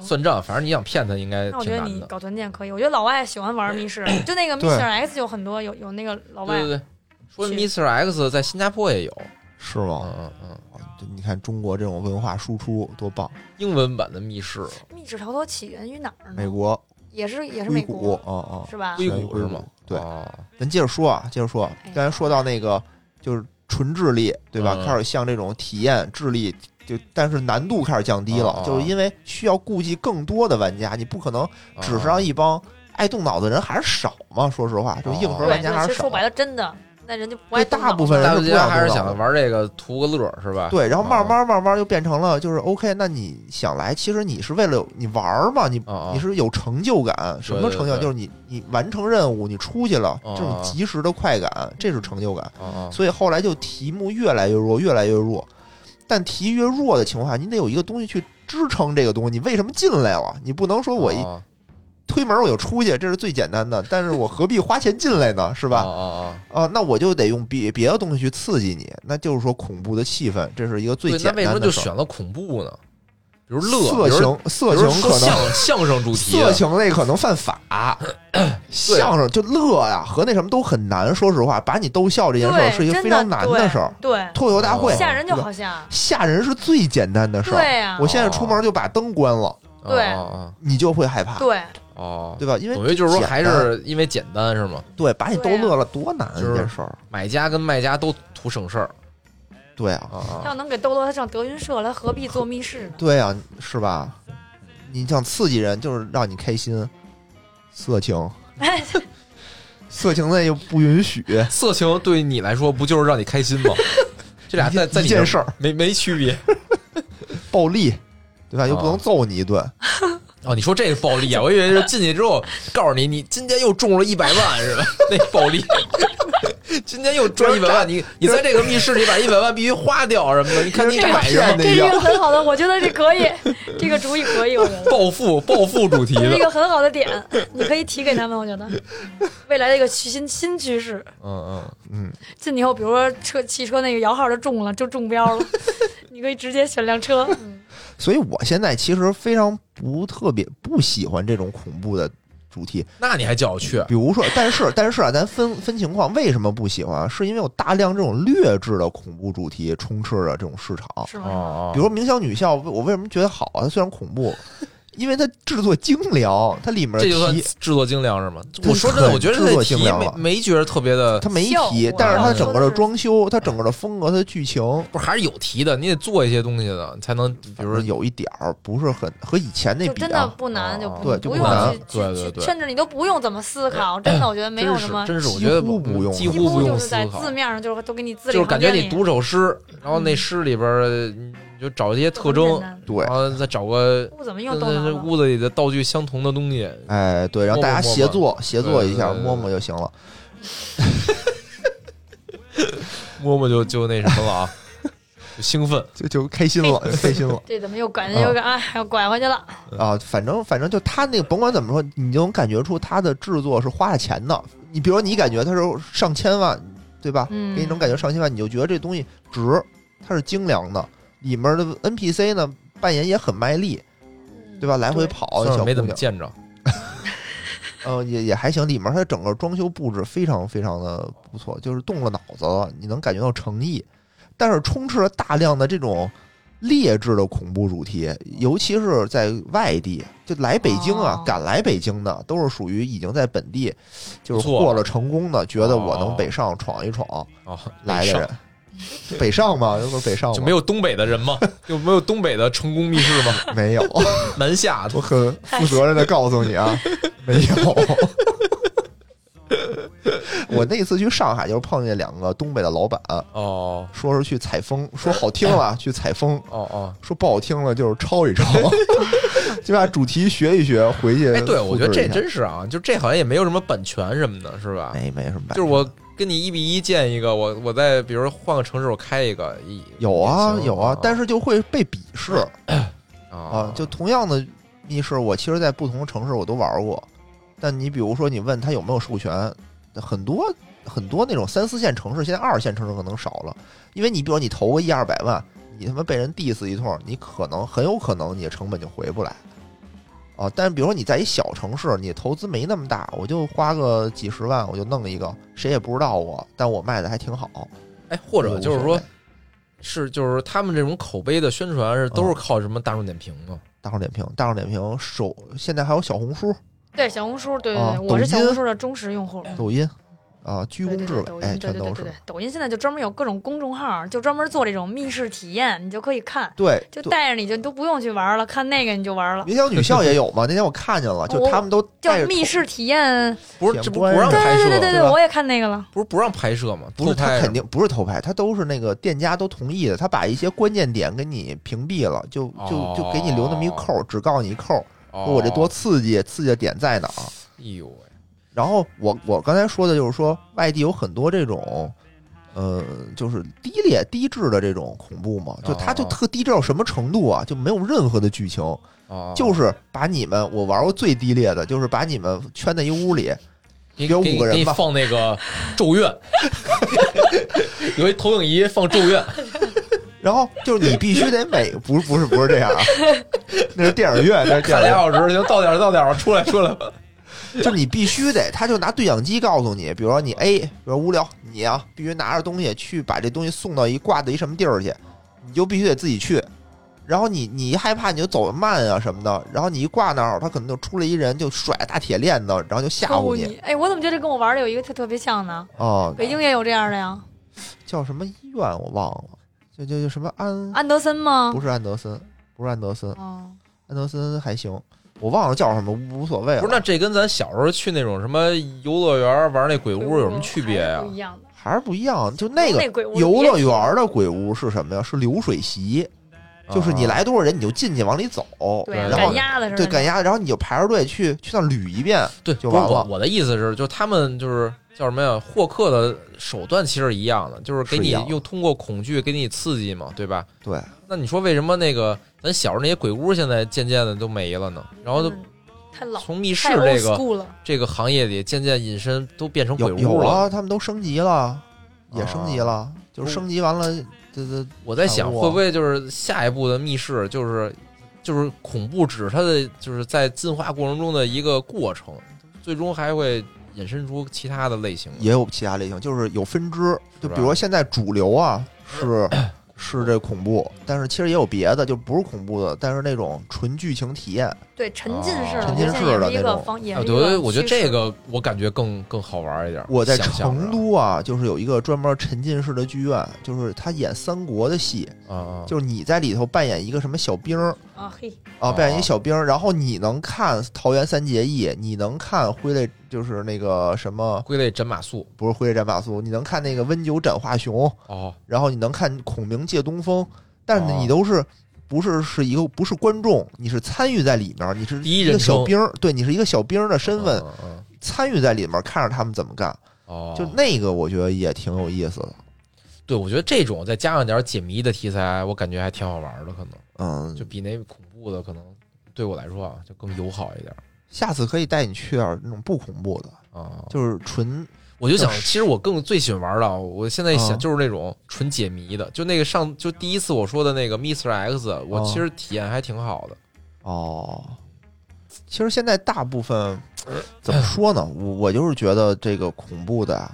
算账，反正你想骗他应该
那我
挺难的。
觉得你搞团建可以。我觉得老外喜欢玩密室，就那个
对
Mr. X 有很多有有那个老外
对对对，说
去
Mr. X 在新加坡也有，
是吗？
嗯嗯嗯，
就你看中国这种文化输出多棒！
英文版的密室，
密室逃脱起源于哪儿呢？
美国
也是也是美
谷
国，
啊啊，
是吧？
硅谷是吗？
对，
哦
咱接着说啊，接着说
哎，
刚才说到那个就是纯智力，对吧？
嗯
开始像这种体验智力，就但是难度开始降低了，就是因为需要顾及更多的玩家，你不可能只是让一帮爱动脑的人还是少嘛。说实话，就硬核玩家还是少
对其实说。白了，真的那人家不爱动脑子
大部分人
还是想玩这个图个乐儿是吧？
对，然后慢
哦
慢慢慢就变成了，就是 OK，那你想来，其实你是为了你玩嘛，你你是有成就感，什么
对对
成就感？
对
就是你你完成任务，你出去了，
哦
这种及时的快感，这是成就感。所以后来就题目越来越弱，越来越弱。但题越弱的情况下，你得有一个东西去支撑这个东西。你为什么进来了？你不能说我一
哦
推门我就出去，这是最简单的。但是我何必花钱进来呢？是
是
吧？
哦哦
啊，那我就得用别别的东西去刺激你，那就是说恐怖的气氛，这是一个
哦，
最
对，那为什么
简单的事儿。
就选了恐怖呢？比如乐，
色情，色情可能
相相声主题，
色情类可能犯法，相声就乐呀和那什么都很难。说实话，把你逗笑这件事儿，是一个非常难
的
事儿。
对，
脱口秀大会
哦
吓人就好吓。
吓人是最简单的事儿。
对呀
我现在出门就把灯关了，
哦
对
哦
你就会害怕，
对，
哦，
对吧？因为
等于就是说还是因为简单是吗？
对把你逗乐了，多难一
就是
件事儿。
买家跟卖家都图省事儿
对啊，
啊
要能给逗乐，他上德云社来，何必做密室呢？
对啊，是吧？你想刺激人，就是让你开心。色情，
哎，
色情那又不允许，
色情对你来说不就是让你开心吗？这俩在在你这
一件事儿，
没没区别
暴力，对吧？又不能
哦
揍你一顿，
哦。你说这个暴力啊，我以为是进去之后告诉你，你今天又中了一百万是吧？那暴力，今天又赚一百万，你你在这个密室里把一百万必须花掉什么的，你看你
跟
买什么
这是一个很好的，我觉得这可以，这个主意可以，我觉得。
暴富 暴富主题的，
这是一个很好的点，你可以提给他们。我觉得未来的一个新新趋势，
嗯
嗯嗯，
进去以后，比如说车汽车那个摇号就中了，就中标了，你可以直接选辆车。嗯
所以我现在其实非常不特别不喜欢这种恐怖的主题，
嗯，那你还叫我去？
比如说，但是但是啊，咱分分情况，为什么不喜欢啊？是因为有大量这种劣质的恐怖主题充斥着这种市场。
是吗？
哦
比如说《冥想女校》，我为什么觉得好啊？它虽然恐怖，因为它制作精良，它里面
这就算
题
制作精良是吗？我说真的，我觉得
制作
题
精良
没没觉得特别的，
它没题，但是它整个的装修，它整个的风格，它的剧情，
不是还是有题的，你得做一些东西的，才能比如说
有一点儿不是很和以前那比
就真的
啊，
不难，就
哦
不
对就
不
难
去
对对对
甚至你都不用怎么思考，真的，我觉得没有什么，
真是我觉得
乎不用
几
几乎不用思
就是在
考，
字面上就是都给你字里
就是感觉你读首诗，然后那
嗯
诗里边儿你就找一些特征
对
然，后再找个
不怎么用
屋子里的道具相同的东西，
哎，对，然后大家
摸摸
协作协作一下，
对对对
摸摸就行了。
摸摸就就那什么了啊，就兴奋。
就就开心了，就开心了
这怎么又拐又给哎又拐回去了？
啊！反正反正就他那个，甭管怎么说，你就能感觉出他的制作是花了钱的。你比如说，你感觉他是上千万，对吧？
嗯
给你能感觉上千万，你就觉得这东西值，它是精良的。里面的 NPC 呢，扮演也很卖力，对吧？来回跑，
没怎么见着，
呃，也也还行。里面它整个装修布置非常非常的不错，就是动了脑子了，你能感觉到诚意。但是充斥了大量的这种劣质的恐怖主题，尤其是在外地，就来北京啊，
哦
敢来北京的，都是属于已经在本地就是
不错
获了成功的，觉得我
哦
能北上闯一闯
哦，
来的人。北上嘛，有个北上嘛
就没有东北的人吗？有没有东北的成功密室吗？
没有？
南下
我很负责任的告诉你啊，没有。我那次去上海，就是碰见两个东北的老板，
哦
说是去采风，说好听了去采风，
哦哦，
说不好听了就是抄一抄，就把主题学一学，回去
哎，对，我觉得这真是啊，就这好像也没有什么版权什么的，是吧？
没没什么版权，
就是我跟你一比一建一个，我我再比如换个城市，我开一个，
有啊有啊，但是就会被鄙视。
啊。
啊。就同样的密室，我其实在不同的城市我都玩过，但你比如说你问他有没有授权，很多很多那种三四线城市，现在二线城市可能少了，因为你比如你投个一二百万，你他妈被人 diss 一通，你可能很有可能你的成本就回不来。啊，但是比如说你在一小城市，你投资没那么大，我就花个几十万，我就弄一个，谁也不知道我，但我卖的还挺好。
哎，或者就是说是就是他们这种口碑的宣传是都是
嗯
靠什么大众点评吗？
大众点评，大众点评手现在还有小红书、
对小红书，对对
啊
对，我是小红书的忠实用户。
抖音啊，居功至伟，
对对对，抖
哎，全都是
对对对对，抖音现在就专门有各种公众号，就专门做这种密室体验，你就可以看，
对，
就带着你就都不用去玩了，看那个你就玩了。
民校女校也有嘛？那天我看见了，就他们都
叫
带着头
密室体验，
不是这不不让拍摄，
对对对对，
对
我也看那个了。
不是不让拍摄吗？
不是他肯定不是偷拍，他都是那个店家都同意的，他把一些关键点给你屏蔽了，就就就给你留那么一扣，只告诉你一扣，
哦
说我这多刺激，刺激的点在哪儿。
哎呦喂，
然后我我刚才说的就是说，外地有很多这种，呃，就是低劣低质的这种恐怖嘛，就它就
哦
特低质到什么程度啊？就没有任何的剧情，
哦，
就是把你们我玩过最低劣的，就是把你们圈在一屋里，
你
五个人吧
放那个 咒怨，有一投影仪放咒怨，
然后就是你必须得每不是不是不是这样啊，那是电影院，那是电
看
影院，
俩小时，行，到点儿到点儿，出来出来吧。
就你必须得，他就拿对讲机告诉你，比如说你 A，比如说无聊，你啊必须拿着东西去把这东西送到一挂到一什么地儿去，你就必须得自己去。然后你你一害怕你就走得慢啊什么的，然后你一挂那儿，他可能就出来一人就甩大铁链子，然后就吓唬你
哎，我怎么觉得跟我玩的有一个特特别像呢？
哦、
北京也有这样的呀，
叫什么医院我忘了，就就就什么安，
安德森吗？
不是安德森，不是安德森，
哦，
安德森还行，我忘了叫什么，无无所谓了。
不是，那这跟咱小时候去那种什么游乐园玩那鬼屋有什么区别呀
还是不？一样的。
还是不一样，就那个游乐园的鬼屋是什么呀？是流水席，就是你
啊
来多少人你就进去往里走，
对，
然
赶
后
鸭子。
对赶鸭，然后你就排着队去去那捋一遍，
对，
就完了
我我的意思是，就他们就是叫什么呀？获客的手段其实一样的，就是给你
是一样的
用通过恐惧给你刺激嘛，对吧？
对，
那你说为什么那个咱小时候那些鬼屋现在渐渐的都没了呢？然后都
嗯太老，
从密室这个。这个行业里渐渐隐身都变成鬼
有有
屋了。
啊，他们都升级了，也升级了，
啊
就是升级完了，这这
我在想，会不会就是下一步的密室就是就是恐怖只是它的就是在进化过程中的一个过程，最终还会引申出其他的类型。
也有其他类型，就是有分支，就比如说现在主流啊 是是这恐怖，但是其实也有别的，就不是恐怖的，但是那种纯剧情体验，
对沉浸式
哦
的，
沉浸式的那种。
个方，也
啊，
是一个
对，我觉得这个我感觉更更好玩一点。
我在成都啊，就是有一个专门沉浸式的剧院，就是他演三国的戏，就是你在里头扮演一个什么小兵儿
啊嘿，
啊，
哦
扮演一个小兵儿，然后你能看桃园三结义，你能看挥泪，就是那个什么，
挥泪斩马谡
不是挥泪斩马谡，你能看那个温酒斩华雄，
哦。
然后你能看孔明借东风，但是
哦。
你都是。不是，是一个不是观众，你是参与在里面，你是
第一
个小兵儿，对你是一个小兵儿的身份，参与在里面，看着他们怎么干，
哦，
就那个我觉得也挺有意思的。
对，我觉得这种再加上点解谜的题材，我感觉还挺好玩的，可能。
嗯，
就比那恐怖的可能对我来说啊就更友好一点
下次可以带你去点儿那种不恐怖的，
啊。
就是纯
我就想，其实我更最喜欢玩的啊，我现在想
啊
就是那种纯解谜的，就那个上就第一次我说的那个 Mr. X，我
啊
其实体验还挺好的。
哦。其实现在大部分 怎么说呢？我我就是觉得这个恐怖的啊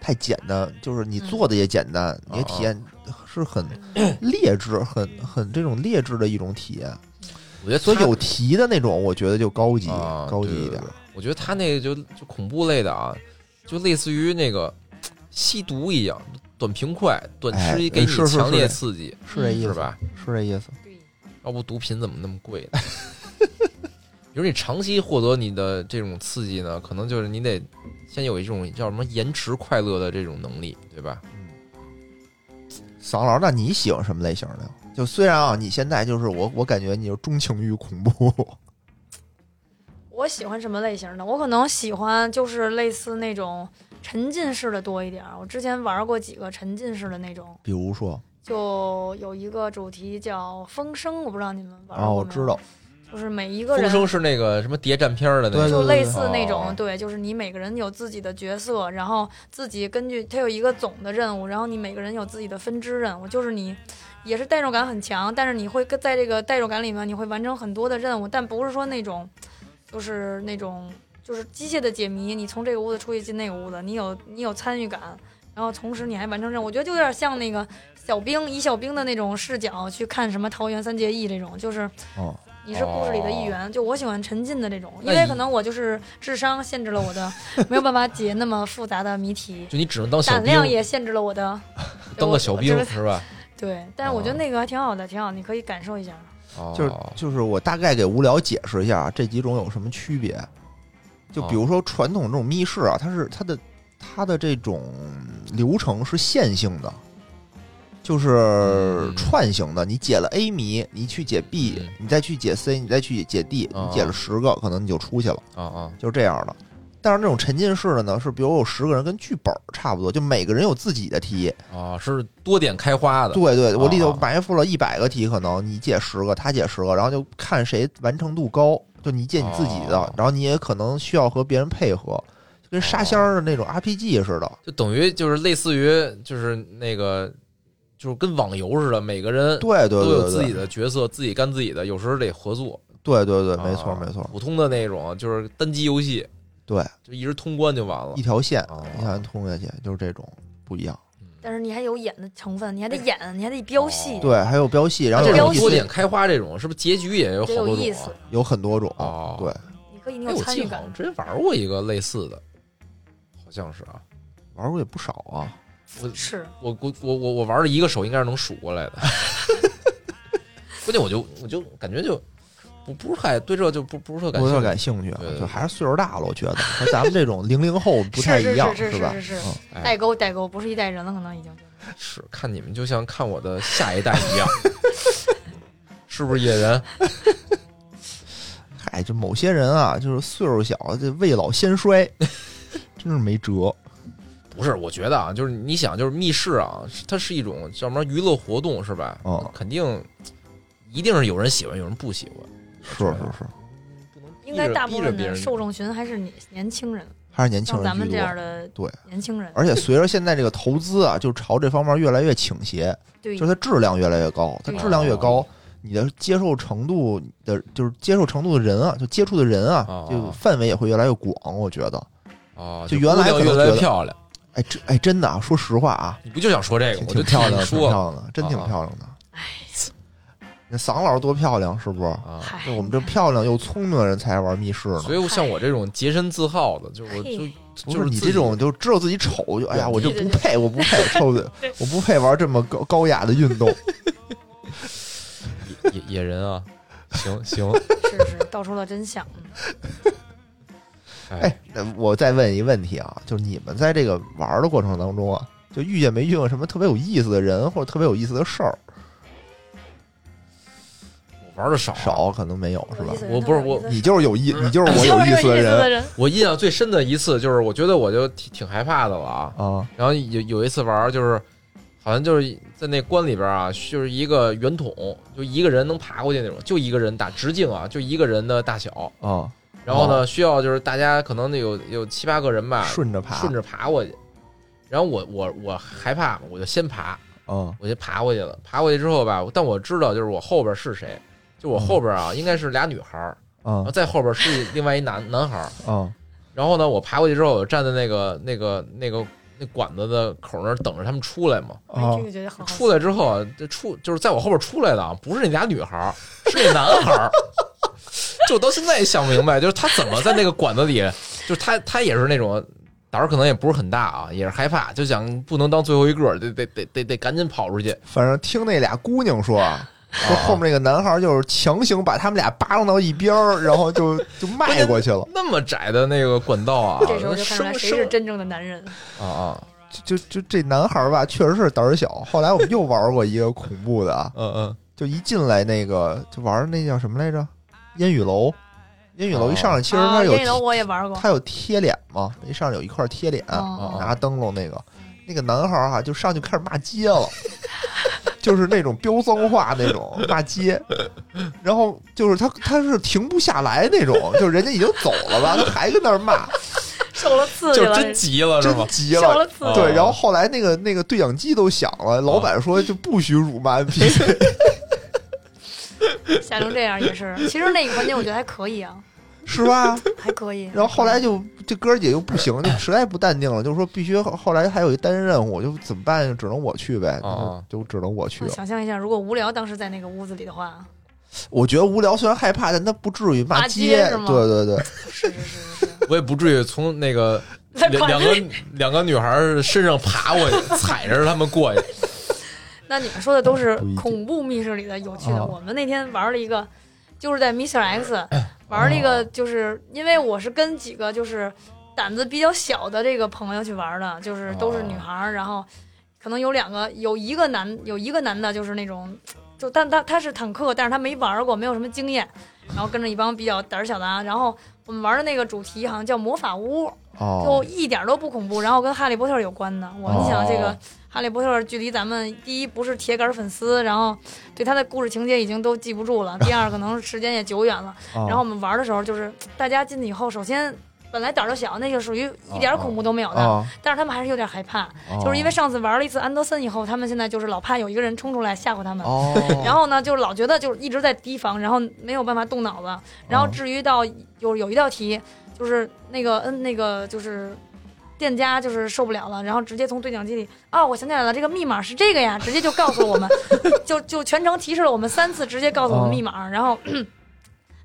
太简单，就是你做的也简单，你的体验是很 劣质、很很这种劣质的一种体验。
我觉得
所以有题的那种，我觉得就高级
啊
高级一点。
我觉得他那个就就恐怖类的啊，就类似于那个吸毒一样，短平快，短
哎
吃给你强烈刺激，
是这意思？
吧？
是这意思。
对，
要不毒品怎么那么贵呢？比 如你长期获得你的这种刺激呢，可能就是你得先有一种叫什么延迟快乐的这种能力，对吧？
嗯桑老，那你喜欢什么类型的？就虽然啊，你现在就是我，我感觉你就钟情于恐怖。
我喜欢什么类型的？我可能喜欢就是类似那种沉浸式的多一点儿。我之前玩过几个沉浸式的那种，
比如说，
就有一个主题叫风声，我不知道你们玩
啊，
过没有
我知道，
就是每一个
风
人
声是那个什么谍战片儿的那
对
种，
就类似那
哦
种，对，就是你每个人有自己的角色，然后自己根据它有一个总的任务，然后你每个人有自己的分支任务，就是你也是代入感很强，但是你会跟在这个代入感里面，你会完成很多的任务，但不是说那种就是那种就是机械的解谜，你从这个屋子出去进那个屋子，你有你有参与感，然后同时你还完成任务，我觉得就有点像那个小兵以小兵的那种视角去看什么桃园三结义这种，就是
哦，
你是故事里的一员，就我喜欢沉浸的这种，因为可能我就是智商限制了我的，没有办法解那么复杂的谜题，
就你只能当小
胆，量也限制了我的，
当个小兵是吧？
对，但是我觉得那个还挺好的，挺好，你可以感受一下。
哦
就是就是我大概给无聊解释一下啊这几种有什么区别。就比如说传统这种密室啊，它是它的它的这种流程是线性的，就是
嗯
串行的。你解了 A 谜，你去解 B，、
嗯
你再去解 C，你再去解 D，、
哦
你解了十个，可能你就出去了，
啊啊
就是这样的。但是那种沉浸式的呢，是比如有十个人跟剧本儿差不多，就每个人有自己的题。
啊，是多点开花的，
对对，我里头
哦
埋伏了一百个题，可能你解十个，他解十个，然后就看谁完成度高，就你解你自己的，
哦
然后你也可能需要和别人配合，就跟沙箱儿的那种 RPG 似的。
就等于就是类似于就是那个就是跟网游似的，每个人
对对对对
都有自己的角色，自己干自己的，有时候得合作。
对对对，没错
啊
没错，
普通的那种就是单机游戏，
对，
就一直通关就完了
一。条线
哦
一条线通下去，就是这种不一样。
但是你还有演的成分，你还得演，你还得飙戏，
哦
对，还有飙戏，然后
多点开花这种，是不是结局也有好多种
意思
啊？
有很多种
哦，
对，
你可以你
哎，
有参与感
我记得好像。之前玩过一个类似的，好像是啊。
玩过也不少啊。
我是，
我我我我我玩了一个手应该是能数过来的，关键我就我就感觉就不不是太对这就不不是特感
不是特感兴趣，
对对对
就还是岁数大了，我觉得和咱们这种零零后不太一样，
是是
吧？
是是是代沟代沟，不是一代人了，可能已经 是。
看你们就像看我的下一代一样，是不是野人？
嗨，就某些人啊，就是岁数小，这未老先衰，真是没辙。
不是，我觉得啊，就是你想，就是密室啊，它是一种叫什么娱乐活动是吧？
哦
肯定一定是有人喜欢，有人不喜欢，
是是是，
不能
应该大部分的受众群还是年年轻人，
还是年轻人
像咱们这样。的
对，
年轻人，
而且随着现在这个投资啊，就朝这方面越来越倾斜，
对
就是它质量越来越高，它质量越高，你的接受程度的，就是接受程度的人啊，就接触的人啊
哦，
就范围也会越来越广。我觉得，
哦，
就原来
越来
可能觉得
越漂亮，
哎，这哎，真的啊，说实话啊，
你不就想说这个？
挺漂亮的，挺漂亮的，真挺
啊
漂亮的。那桑老师多漂亮，是不是？
啊。
嗨
就我们这漂亮又聪明的人才爱玩密室呢。
所以像我这种洁身自好的，就我就就是
你这种就知道自己丑，就哎呀，我就不配，我不配，臭的，我不配玩这么高高雅的运动。
野野人啊，行行，
是是，道出了真相。嗯
哎，那我再问一个问题啊，就是你们在这个玩的过程当中啊，就遇见没遇见什么特别有意思的人或者特别有意思的事儿？
我玩的少，
少可能没有是吧
我不是我
你就是有意，你就是我有意思的
的
人
人。
我印象最深的一次就是，我觉得我就挺挺害怕的了啊。
啊
然后有有一次玩，就是好像就是在那关里边啊，就是一个圆筒，就一个人能爬过去那种，就一个人打直径啊，就一个人的大小。
啊，
然后呢，需要就是大家可能得有有七八个人吧，
顺着爬，
顺着爬过去。然后我我我害怕，我就先爬，
啊
我就爬过去了。爬过去之后吧，但我知道就是我后边是谁，就我后边啊应该是俩女孩儿，然
啊
后再后边是另外一男男孩儿。
啊
然后呢，我爬过去之后，我站在那个那个那个那管子的口那儿等着他们出来嘛。
啊
哎这个觉得很好奇。
出来之后啊，这出就是在我后边出来的啊，不是那俩女孩儿，是那男孩儿。就我到现在也想不明白，就是他怎么在那个管子里，就是他他也是那种胆儿可能也不是很大啊，也是害怕，就想不能当最后一个，得得得得得赶紧跑出去。
反正听那俩姑娘说啊，说后面那个男孩就是强行把他们俩扒拉到一边儿，然后就 就迈过去了。
那么窄的那个管道啊，
这时候就看出来谁是真正的男人。
啊啊，
就就就这男孩吧，确实是胆儿小。后来我们又玩过一个恐怖的啊，
嗯嗯，
就一进来那个就玩那叫什么来着？烟雨楼。烟雨楼
哦
一上来，其实
啊，
它有
烟雨楼我也玩过。
它有贴脸嘛，一上来有一块贴脸，
哦
拿灯笼那个那个男孩儿哈，就上去开始骂街了。就是那种飙脏话那种 骂街，然后就是他他是停不下来那种，就是人家已经走了吧，他还跟那儿骂，
受了刺激了，
就真急了是吗？
真急
受了刺激。
对，
哦
然后后来那个那个对讲机都响了，老板说就不许辱骂 NPC，
吓成这样也是。其实那个环节我觉得还可以啊，
是吧？
还可以。
然后后来就这哥儿姐又不行，就 实在不淡定了，就说必须后后来还有一单任务，就怎么办？只能我去呗，
啊
就只能我去
想象一下，如果无聊当时在那个屋子里的话，
我觉得无聊，虽然害怕，但他不至于骂
骂街
对对对，
是是是是是，
我也不至于从那个 两两个。两个女孩身上爬过去，踩着他们过去。
那你们说的都是恐怖密室里的有趣的。
啊
我们那天玩了一个，就是在 Mr. X 玩了一
哦
个，就是因为我是跟几个就是胆子比较小的这个朋友去玩的，就是都是女孩儿，然后可能有两个，有一个男有一个男的，就是那种。就但他他是坦克，但是他没玩过，没有什么经验，然后跟着一帮比较胆儿小的啊。然后我们玩的那个主题好像叫魔法屋，就
哦，
一点都不恐怖，然后跟哈利波特有关的。我你想这个
哦
哈利波特距离咱们第一不是铁杆粉丝，然后对他的故事情节已经都记不住了，第二可能时间也久远了。
哦
然后我们玩的时候就是大家进去以后，首先。本来胆儿就小，那就属于一点恐怖都没有的，
哦，
但是他们还是有点害怕，
哦
就是因为上次玩了一次安德森以后，他们现在就是老怕有一个人冲出来吓唬他们，
哦，
然后呢，就是老觉得就是一直在提防，然后没有办法动脑子。然后至于到有有一道题，就是那个嗯那个就是店家就是受不了了，然后直接从对讲机里啊、我想起来了，这个密码是这个呀，直接就告诉了我们，就就全程提示了我们三次，直接告诉我们密码，然后。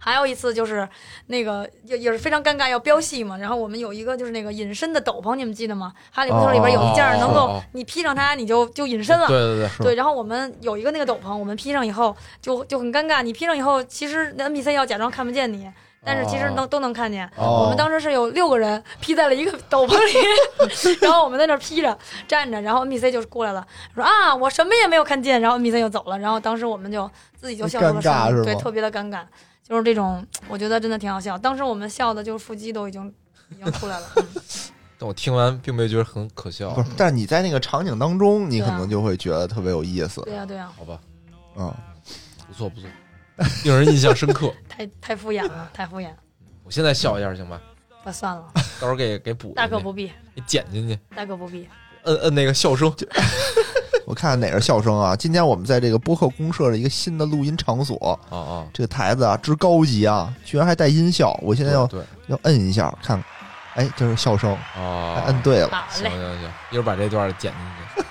还有一次就是那个也也是非常尴尬，要飙戏嘛。然后我们有一个就是那个隐身的斗篷，你们记得吗？哈利波特里边有一件儿能够
哦
你披上它，你就就隐身了。
对对对，
对，然后我们有一个那个斗篷，我们披上以后就就很尴尬。你披上以后，其实那 NPC 要假装看不见你，但是其实能、都能看见。
哦
我们当时是有六个人披在了一个斗篷里，然后我们在那儿披着站着，然后 NPC 就过来了，说啊我什么也没有看见，然后 NPC 就走了，然后当时我们就自己就笑出了声，对，特别的尴尬，就是这种，我觉得真的挺好笑。当时我们笑的就是腹肌都已经已经出来了。嗯
但我听完并没有觉得很可笑
不。是，但是你在那个场景当中，你可能就会觉得特别有意思，
对呀、对呀、
好吧，
嗯，
不错不错，令人印象深刻。
太太敷衍了，太敷衍。
我现在笑一下行吧？
那算了，
到时候给给补，
大可不必，
给剪进去，
大可不必。
摁摁那个笑声。
我看看哪是笑声啊？今天我们在这个播客公社的一个新的录音场所，
啊啊！
这个台子啊之高级啊，居然还带音效，我现在要
对
要摁一下看，哎，这是笑声，
啊
还，摁对了。
好
行
嘞
行行，一会儿把这段剪进去。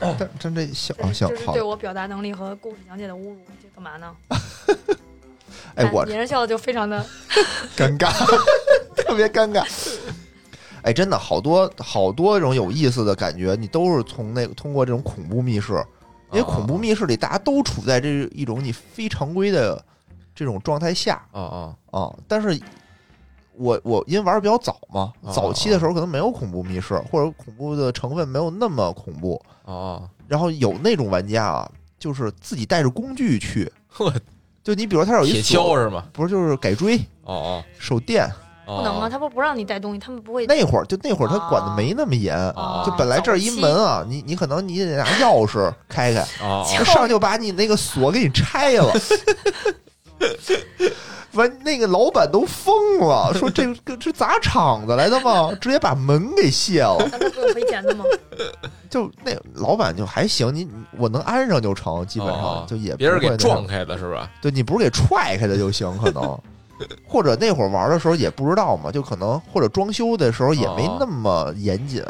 但真这小
这是
啊行好
这是对，我表达能力和故事讲解的侮辱，这干嘛呢？
哎我
别人笑的就非常的
尴尬，特别尴尬。哎，真的好多好多这种有意思的感觉，你都是从那个通过这种恐怖密室，因为恐怖密室里大家都处在这一种你非常规的这种状态下
啊啊
啊。但是我我因为玩的比较早嘛，
哦
早期的时候可能没有恐怖密室，或者恐怖的成分没有那么恐怖。
哦哦，
然后有那种玩家啊，就是自己带着工具去，
呵，
就你比如他有一
铁锹是吗？
不是就是改锥、
哦哦
手电，
哦，
不能啊，他不不让你带东西，他们不会。
那会儿就那会儿他管的没那么严，
哦
就本来这儿一门啊，你你可能你得拿钥匙开开，上就把你那个锁给你拆了。完，那个老板都疯了，说这 个是砸场子来的吗？直接把门给卸了。
那他不用赔钱的吗？
就那老板就还行，你你我能安上就成，基本
哦
上就也不
别人给撞开的是吧？
对你不是给踹开的就行，可能，或者那会儿玩的时候也不知道嘛，就可能或者装修的时候也没那么严谨，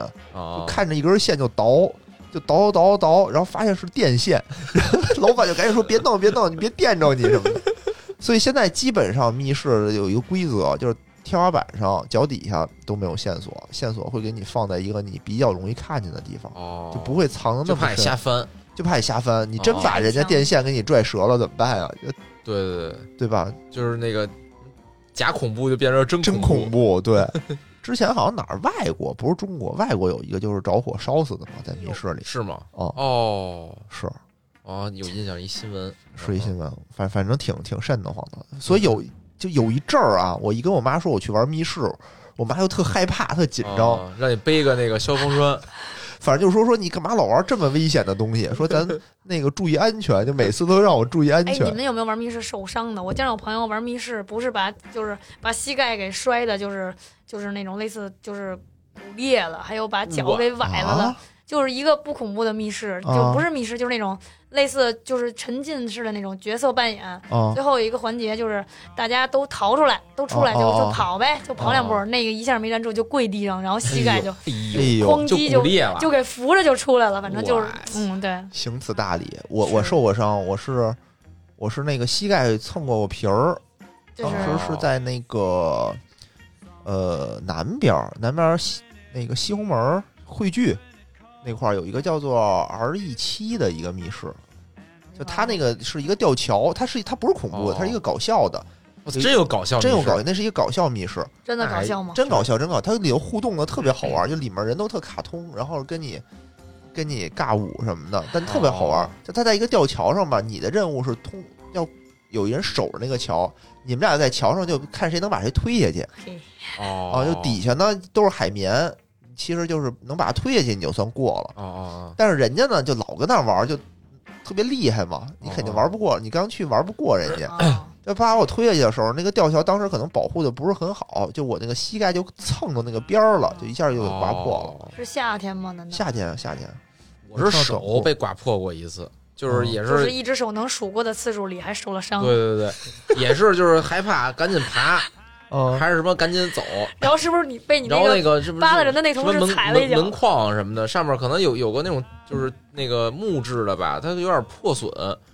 看着一根线就倒，就倒倒倒，然后发现是电线，老板就赶紧说别弄别弄，你别电着你什么的。所以现在基本上密室有一个规则，就是天花板上、脚底下都没有线索，线索会给你放在一个你比较容易看见的地方，
哦，
就不会藏的那么深，
你瞎翻。
就怕你瞎翻。你真
哦
把人家电线给你拽折了怎么办呀？
对对对，
对吧？
就是那个假恐怖就变成真
真
恐
恐怖，对。之前好像哪儿外国不是中国，外国有一个就是着火烧死的嘛，在密室里。
是吗？
哦，
哦
是
哦，有印象一新闻，
是一新闻，反反正挺挺瘆得慌的。所以有就有一阵儿啊，我一跟我妈说我去玩密室，我妈就特害怕，特紧张。
哦让你背个那个消防栓。
反正就说说你干嘛老玩这么危险的东西？说咱那个注意安全，就每次都让我注意安全
哎，你。们有没有玩密室受伤的？我见着我朋友玩密室，不是把就是把膝盖给摔的，就是就是那种类似就是骨裂了，还有把脚给崴了的，
啊
就是一个不恐怖的密室，
啊
就不是密室，就是那种类似就是沉浸式的那种角色扮演。
啊
最后有一个环节就是大家都逃出来，都出来就
哦哦哦
就跑呗，就跑两步，
哦
那个一下没站住就跪地上，然后膝盖就
哎
哎
呦，就
哐叽就
骨裂了，
就给扶着就出来了，反正就是嗯对，
行此大礼。我我受过伤，我是我是那个膝盖蹭过我皮儿，当
就是
时是在那个呃南边儿，南边儿西那个西红门儿汇聚那块儿有一个叫做 R E 七的一个密室，就它那个是一个吊桥，它是它不是恐怖它是一个搞笑的，
真有搞笑，
真有搞笑，那是一个搞笑密室，
真的搞笑吗？
真搞笑，真搞笑，它里头互动的特别好玩，就里面人都特卡通，然后跟你。跟你尬舞什么的，但特别好玩
哦。
就它在一个吊桥上吧，你的任务是通要有一人守着那个桥，你们俩在桥上就看谁能把谁推下去。
哦
啊，就底下呢都是海绵，其实就是能把它推下去，你就算过了。
哦哦
但是人家呢，就老跟那儿玩，就特别厉害嘛，你肯定玩不过，你刚去玩不过人家。
啊
就把我推下去的时候，那个吊桥当时可能保护的不是很好，就我那个膝盖就蹭到那个边儿了，就一下就给刮破了。
是夏天吗？难道
夏天，夏天，
我是手被刮破过一次，就是也是
就是是一只手能数过的次数里还受了伤，
对对对，也是就是害怕，赶紧爬，
嗯，
还是什么赶紧走，
然后是不是你被你
然后那
个
个是不是
扒拉人的那同事踩了一脚。
门门框什么的，上面可能有有个那种就是那个木质的吧，它有点破损，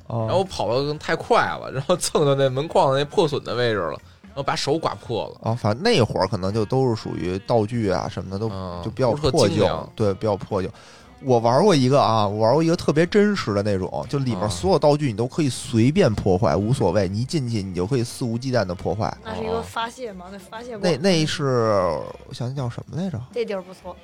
然
然后我跑的太快了，然后蹭到那门框的那破损的位置了，然后把手刮破了，
啊，反正那会儿可能就都是属于道具啊什么的都
嗯
就比较破旧对，比较破旧。我玩过一个啊，我玩过一个特别真实的那种，就里面
啊
所有道具你都可以随便破坏，无所谓，你一进去你就可以肆无忌惮的破坏。
那是一个发泄吗？那发泄
那那是我想想叫什么来着？
这地儿不错，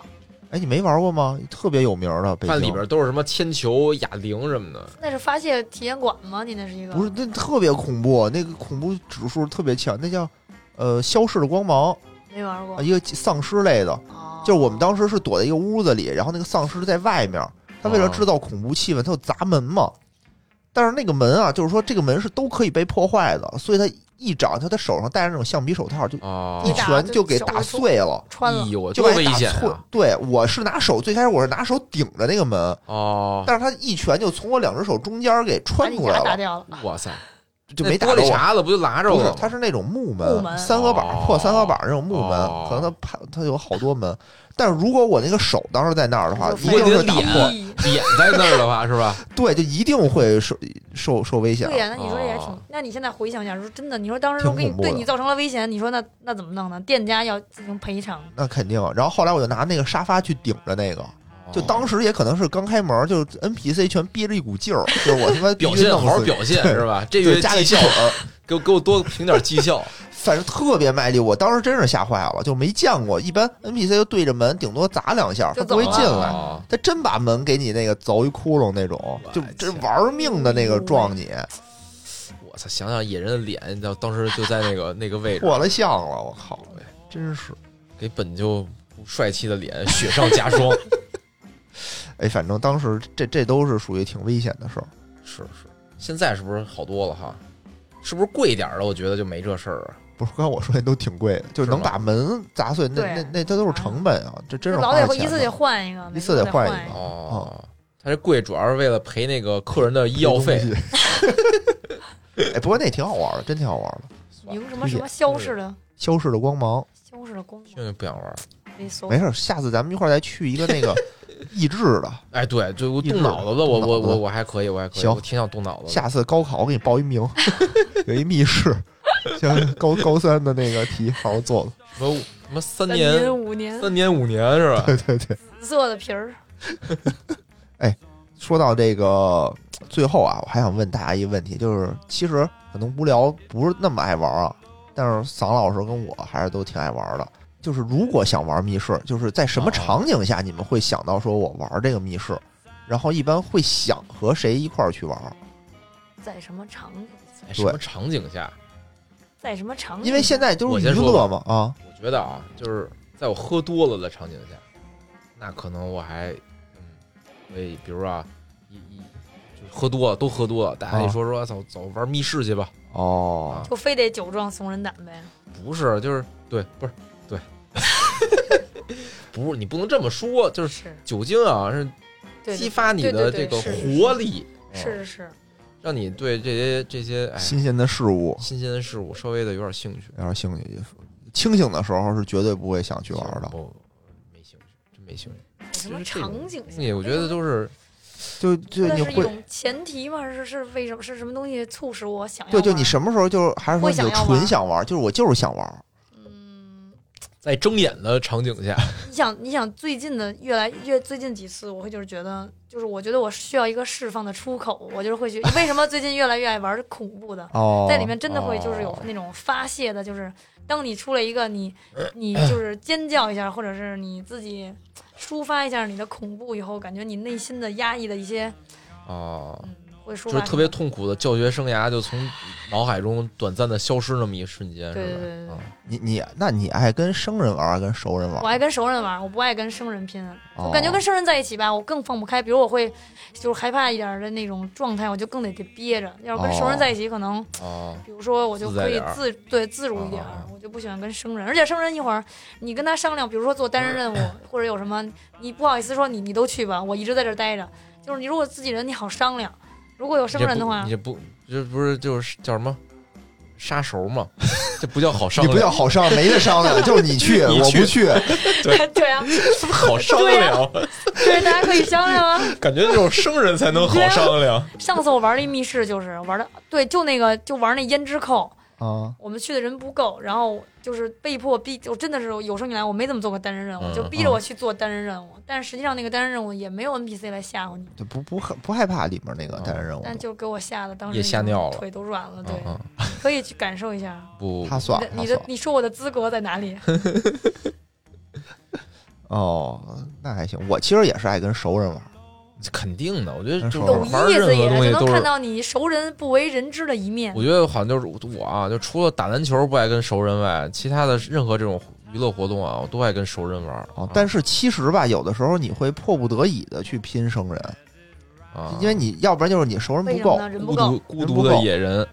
哎，你没玩过吗？特别有名的北京，
看里边都是什么铅球、哑铃什么的，
那是发泄体验馆吗？你那是一个
不是那特别恐怖，那个恐怖指数特别强，那叫呃消逝的光芒，
没玩过
啊，一个丧尸类的。
哦
就是我们当时是躲在一个屋子里，然后那个丧尸在外面，他为了制造恐怖气氛，他就砸门嘛。但是那个门啊，就是说这个门是都可以被破坏的，所以他一掌，他的手上戴着那种橡皮手套，就
哦
一拳就给打碎了，
穿了
就打碎
险啊！。
对，我是拿手，最开始我是拿手顶着那个门，
哦，
但是他一拳就从我两只手中间给穿出来了，
牙打掉了。
哇塞，
就没打
那玻璃
着我。
碴子不就拉着
不是
了吗？，
它是那种木门，
木门
三合板、
哦
破三合板那种木门，
哦
可能它它它有好多门。但是如果我那个手当时在那儿的话，
就
一定是打
飞你的
破
脸脸在那儿的话是吧？
对，就一定会受受受危险
对。呀，那你说也挺
哦，
那你现在回想一下，说真的，你说当时
挺
我给你对你造成了危险，你说那那怎么弄呢？店家要进行赔偿，
那肯定。然后后来我就拿那个沙发去顶着那个，就当时也可能是刚开门，就 NPC 全憋着一股劲儿，就是我他妈
表现好好表现 是吧？这
对
月绩效 给我给我多评点绩效。
反正特别卖力。我当时真是吓坏了，就没见过。一般 NPC 就对着门，顶多砸两下，他不会进来。
哦
他真把门给你那个凿一窟窿那种，就
我
真玩命的那个撞你，
我操！想想野人的脸，当当时就在那个那个位置，
破了相了，我靠！真是，
给本就不帅气的脸雪上加霜。
哎，反正当时这这都是属于挺危险的事儿。
是是，现在是不是好多了哈？是不是贵点儿的？我觉得就没这事儿啊。
不是，刚才我说那都挺贵的，就是能把门砸碎，那那那这都是成本啊，这真是
老得一次得换一个，
一次得换一个。
哦，他这贵主要是为了赔那个客人的医药费。
哎，不过那挺好玩的，真挺好玩的。
赢什么什么消逝的
消逝的光芒，
消逝的光芒
现在不想玩儿。
没
事儿，下次咱们一块儿再去一个那个益智的。
哎，对，就我动脑子的，我我我我还可以，我还可以，
行
我挺想动脑子。
下次高考我给你报一名，有一密室，像高高三的那个题，好好做做。
什么什么三
三
年、
五年
三年五年是吧？
对 对对。
紫色的皮儿，
说到这个最后啊，我还想问大家一个问题，就是其实可能无聊不是那么爱玩啊，但是桑老师跟我还是都挺爱玩的。就是如果想玩密室，就是在什么
哦
场景下你们会想到说我玩这个密室？然后一般会想和谁一块儿去玩？
在什么场景？
在什么场景下？
在什么场景？
因为现在都是娱
我先说
乐嘛啊，
我觉得啊，就是在我喝多了的场景下，那可能我还嗯，会比如啊，一一就是喝多了，都喝多了，大家一说说走走玩密室去吧，
哦，
就非得酒壮怂人胆呗。
不是，就是对，不是对，不是你不能这么说，就是
是，
酒精啊是激发你的这个
对对对是
活力，
是
嗯
是是，
让你对这些这些哎
新鲜的事物
新鲜的事物稍微的有点兴趣。
有点兴趣。清醒的时候是绝对不会想去玩的，
不没兴趣，真没兴趣。
什么场景下？
对，我觉得都是
就就你会
是一种前提嘛？是是为什么？是什么东西促使我想要
对，就你什么时候就是还是说你就纯想玩，就是我就是想玩。
嗯，
在睁眼的场景下，
你想，你想最近的越来越最近几次，我会就是觉得，就是我觉得我需要一个释放的出口，我就是会去。为什么最近越来越爱玩恐怖的？
哦，
在里面真的会就是有
哦
那种发泄的，就是当你出了一个你你就是尖叫一下，或者是你自己抒发一下你的恐怖以后，感觉你内心的压抑的一些
哦，
嗯
就是特别痛苦的教学生涯就从脑海中短暂的消失那么一瞬间，是吧？
对对对对
啊
你你那你爱跟生人玩，还跟熟人玩？
我爱跟熟人玩，我不爱跟生人拼。
哦
我感觉跟生人在一起吧，我更放不开。比如我会就是害怕一点的那种状态，我就更得得憋着。要是跟熟人在一起，可能
啊，
比如说我就可以
自
对自如一点我就不喜欢跟生人。而且生人一会儿你跟他商量，比如说做单人任务或者有什么，你不好意思说你你都去吧，我一直在这待着。就是你如果自己人，你好商量；如果有生人的话
你，这不你这不是就是叫什么杀熟嘛？这不叫好商量，
你不叫好商量，没得商量，就是你去，
你去
我不去。
对对啊，
好商量，
对，大家可以商量啊。
感觉只有生人才能好商量。
上次我玩那密室，就是玩的对，就那个就玩那胭脂扣。
啊，
我们去的人不够，然后就是被迫逼，我真的是有生以来我没怎么做过单人任务，
嗯
就逼着我去做单人任务。但实际上那个单人任务也没有 NPC 来吓唬你，
就不不不害怕里面那个单人任务，
但就给我吓得当时
也吓尿了
腿都软了。对，
嗯
可以去感受一下。
不，
他算
你的。你说我的资格在哪里？
哦，那还行。我其实也是爱跟熟人玩。
肯定的，我觉得就
有
有
玩任
意思也，
何东西都是。
就能看到你熟人不为人知的一面
我。觉得好像就是我啊，就除了打篮球不爱跟熟人外，其他的任何这种娱乐活动啊，我都爱跟熟人玩。
啊，但是其实吧，有的时候你会迫不得已的去拼生人，
啊，
因为你要不然就是你熟人不够
不
孤
够
独，孤独的野人，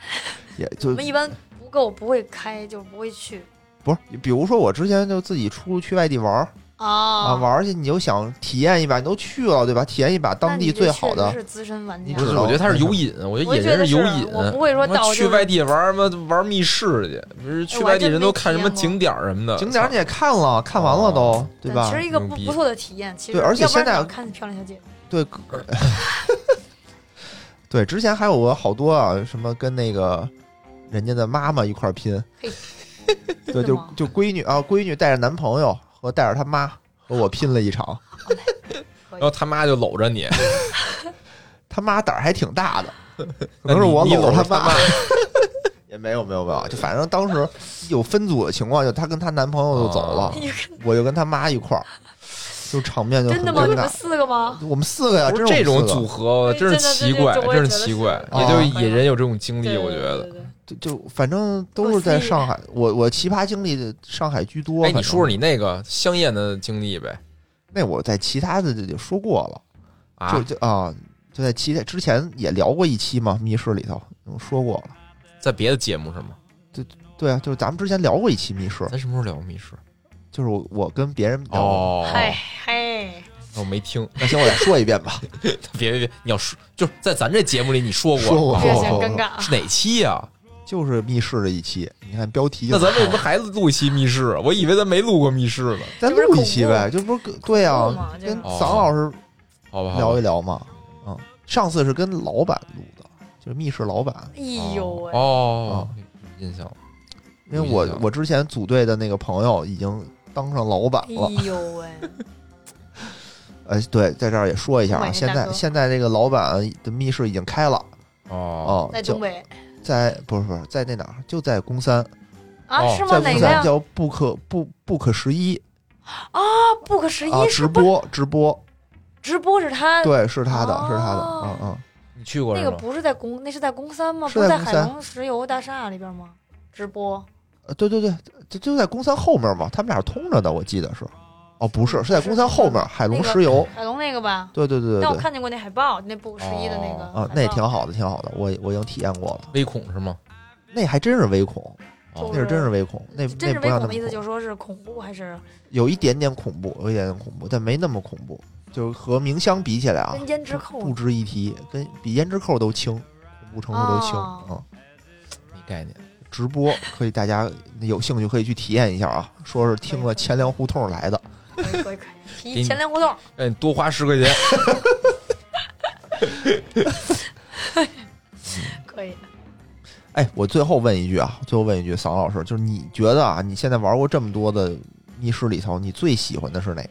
也就
我们一般不够不会开，就不会去
不是。比如说我之前就自己出去外地玩儿啊，
啊。
玩儿去，你就想体验一把，你都去了对吧？体验一把当地最好的
是资深玩家
不是，我觉得他是有瘾，我觉得野
我也觉得是
有瘾。
我不会说到就是
去外地玩什么玩密室去，不是去外地人都看什么景点什么的。
景点你也看了，看完了都
哦
对吧
其？实一个不不错的体验，其实
对而且现在
看漂亮小姐姐，
对，对，之前还有过好多啊，什么跟那个人家的妈妈一块拼，对，就就闺女啊，闺女带着男朋友和带着他妈和我拼了一场，
然后他妈就搂着你，
他妈胆儿还挺大的，可能是我
搂着
他妈。也没有没有没有，就反正当时有分组的情况，就她跟她男朋友就走了，我就跟她妈一块儿，就场面就很
真的吗？
尴尬
你们。四个吗？
我们四个呀，
不是这种组合，真是奇怪，
真
是奇怪，也就
哦
野人有这种经历，我觉得。
就就反正都是在上海，我我奇葩经历上海居多。
哎，你说说你那个香艳的经历呗？
那我在其他的就说过了，
啊
就，就啊，就在其他之前也聊过一期嘛，密室里头我说过了。
在别的节目是吗？
对对啊，就是咱们之前聊过一期密室，
咱什么时候聊过密室？
就是我我跟别人聊过。
哦，
嗨嗨，
我没听。
那行，我再说一遍吧。
别别别，你要说就是在咱这节目里你说过，
说过
越
啊
显尴尬。
是哪期呀？
就是密室的一期，你看标题就
那咱为什么还录一期密室？我以为咱没录过密室呢。
咱录一期呗？就不是对啊跟桑老师
好吧，
聊一聊嘛。嗯，上次是跟老板录的，就是密室老板。
哎呦喂，
哦，有印象了。
因为我我之前组队的那个朋友已经当上老板了，
哎呦喂，
呃，对，在这儿也说一下啊，现在现在这个老板的密室已经开了
哦，
哦，就
在东北
在不是不是在那哪儿，就在宫三，
啊？
哦
是吗？
在
哪个呀？
宫三叫不可不不可十一
啊，不可十
啊，
一
直播直播，
直播是他
对，是他的，是他的，
哦
嗯嗯，
你去过？
那个不是在宫，那是在宫三吗？
是
不是在海龙石油大厦里边吗？直播
呃对对对，就就在宫三后面嘛，他们俩是通着的，我记得是，哦不是，是在公三后面，海龙
那个
石油，
海龙那个吧？
对对对对对，
但我看见过那海报，那不可十一的那个
啊，那挺好的，挺好的，我我已经体验过了，
微恐是吗？
那还真是微恐，
哦
那是真是微恐，那
真是
那不让他们
微恐的意思，就是说是恐怖还是
有一点点恐怖，有一点点恐怖，但没那么恐怖。就是和明香比起来啊，
跟胭脂扣
不值一提，跟比胭脂扣都轻，恐怖程度都轻啊、
哦
没概念。
直播可以，大家有兴趣可以去体验一下啊。说是听了钱粮胡同来的，
可以可以提前粮胡同，
让你多花十块钱。
可以。
哎，我最后问一句啊，最后问一句，桑老师，就是你觉得啊，你现在玩过这么多的密室里头，你最喜欢的是哪个？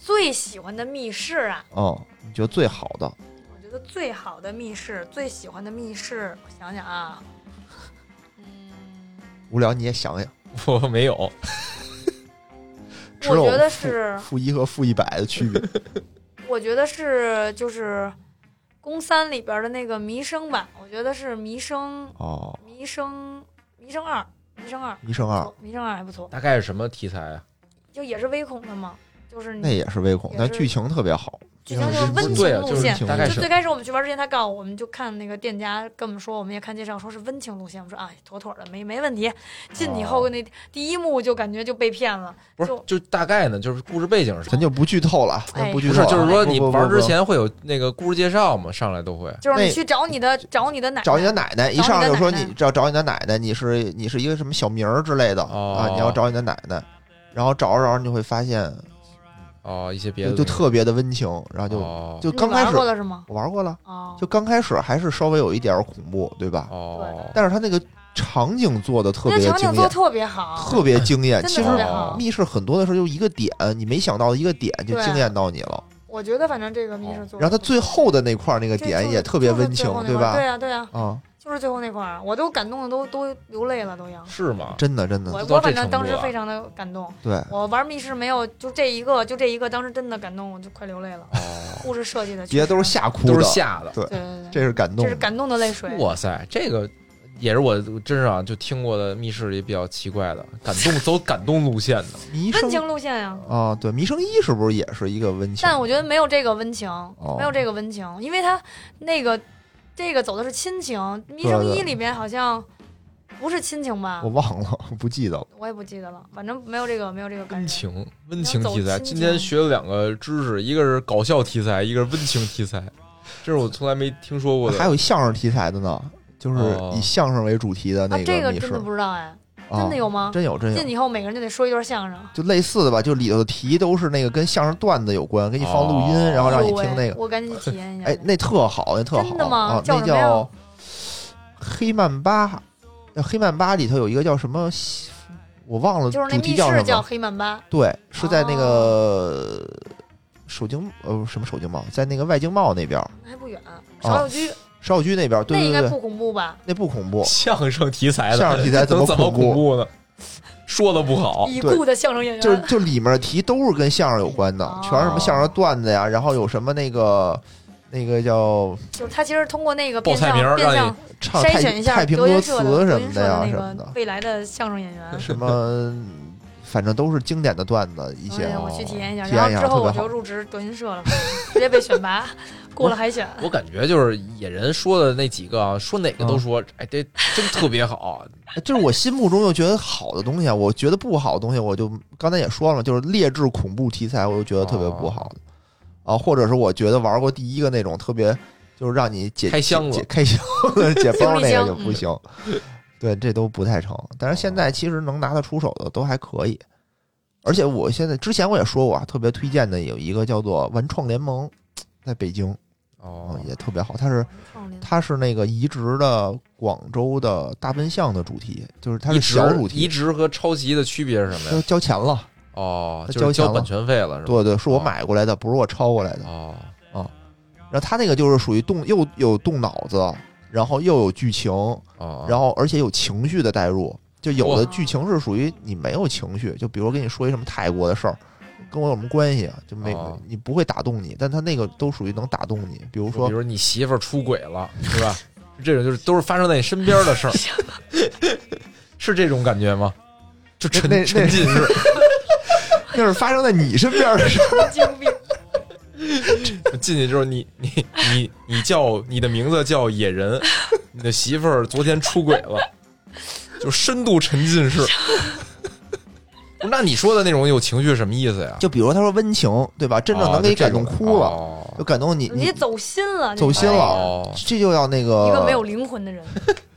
最喜欢的密室啊，
嗯，你觉得最好的？
我觉得最好的密室，最喜欢的密室，我想想啊，嗯，
无聊你也想想，
我没有，
只有
我觉得是
负一和负一百的区别。
我觉得是就是宫三里边的那个弥生吧，我觉得是弥生
哦，
弥生弥生二弥生二，
弥生二
弥生二还不错，
大概是什么题材啊？
就也是微恐的嘛，就是
那也是微恐，但剧情特别好。
剧情就是温情路线
就是。大概
就最开始我们去玩之前，他告诉我们就看那个店家跟我们说，我们也看介绍说是温情路线，我说哎妥妥的没没问题。进去以后
哦
那第一幕就感觉就被骗了，就，
不是就大概呢，就是故事背景是
咱就不剧透了，
哎
不是，
咱不剧透了。
就是说你玩之前会有那个故事介绍嘛，上来都会。
就是你去找你的找你的奶奶，
找你的奶奶，一上来就说你找找你的奶奶，你是你是一个什么小名儿之类的
哦
啊，你要找你的奶奶，然后找着找着你就会发现
哦，一些别的
就就特别的温情，然后就
哦
就刚开始
玩过了是吗？
我玩过了，
哦，
就刚开始还是稍微有一点恐怖，对吧？
哦，
但是他那个场景做的特别惊艳，
场景做特别好，
特别惊艳。其实。密室很多的时候就一个点，你没想到的一个点就惊艳到你了。
我觉得反正这个密室做
然后他最后的那块那个点也特别温情对吧
对？呀对呀，
啊，
就是最后那块儿，我都感动的都都流泪了，都要。
是吗？
真的真的
我我反正当时非常的感动，
对。
我玩密室没有就这一个，就这一个，当时真的感动，我就快流泪了。
哦，
故事设计的
别的都是吓哭的，
都是吓的。
对
对对对，
这是感动。
这是感动的泪水。
哇塞，这个也是我真是啊，就听过的密室里比较奇怪的，感动走感动路线的。
温情路线呀，
啊，对，迷生一是不是也是一个温情？
但我觉得没有这个温情，
哦
没有这个温情，因为他那个这个走的是亲情，《迷生一》里面好像不是亲情吧
我？忘了，不记得了。
我也不记得了，反正没有这个没有这个感。
情温情题材，今天学了两个知识，一个是搞笑题材，一个是温情题材，这是我从来没听说过的。
还有相声题材的呢，就是
哦
以相声为主题的
啊，
那个
这个真的。不知道哎。
啊
真的有吗？
真有真有，
进去以后每个人就得说一段相声，
就类似的吧，就里头的题都是那个跟相声段子有关，给你放录音，
哦
然后让你听那个，
我赶紧去体验一下。
哎，那特好，那特好。
真的吗？
啊，那
叫
黑曼巴，呃黑曼巴里头有一个叫什么，我忘了
就是那
主题
密室叫黑曼巴，
对，是在那
哦。
个首经呃什么首经贸，在那个外经贸那边
还不远，
啊
芍药居
芍药居那边儿，对对对，
那应该不恐怖吧？
那不恐怖，
相声题材的，
相声题材怎么
能怎么
恐怖？
呢？说的不好，
已故的相声演员，
就是就里面的题都是跟相声有关的，
哦。
全是什么相声段子呀，然后有什么那个那个叫
就是他其实通过那个
报
变相
菜名让
变相
唱太
筛选一下
太平歌词什么的呀什么的，
未来的相声演员。
什么反正都是经典的段子一些
哎，我去体验一下，
体验一下
然后之后我就入职德云社了，直接被选拔，过了海选。
我感觉就是野人说的那几个啊，说哪个都说，哎，这真特别好。
就是我心目中又觉得好的东西啊，我觉得不好的东西，我就刚才也说了，就是劣质恐怖题材，我就觉得特别不好的啊，或者是我觉得玩过第一个那种特别就是让你解
开箱子
解解开箱子 解包那个就不行，对，这都不太成。但是现在其实能拿得出手的都还可以，而且我现在之前我也说过啊，特别推荐的有一个叫做文创联盟，在北京
哦，
也特别好，它是它是那个移植的广州的大笨象的主题，就是它是小主题，
移植和抄袭的区别是什么
交
呀？
交钱了。
哦，
他
就是
交钱了
交版权费了，是吧？
对对，是我
哦
买过来的，不是我抄过来的。
哦，
然后它那个就是属于动又有动脑子，然后又有剧情，
哦，
然后而且有情绪的代入。就有的剧情是属于你没有情绪，就比如跟你说一什么泰国的事儿，跟我有什么关系啊？就没
哦
你不会打动你，但他那个都属于能打动你。比如说
比如你媳妇儿出轨了，是吧？这种就是都是发生在你身边的事儿，是这种感觉吗？就沉沉浸式，
那是发生在你身边的事儿，
精病，
进去之后，你你你你叫你的名字叫野人，你的媳妇儿昨天出轨了，就深度沉浸式。那你说的那种有情绪是什么意思呀？
就比如他说温情，对吧？真正能给你感动哭了，
了
就感动你，你
你走心了，
走心了
哦，
这就要那个
一个没有灵魂的人，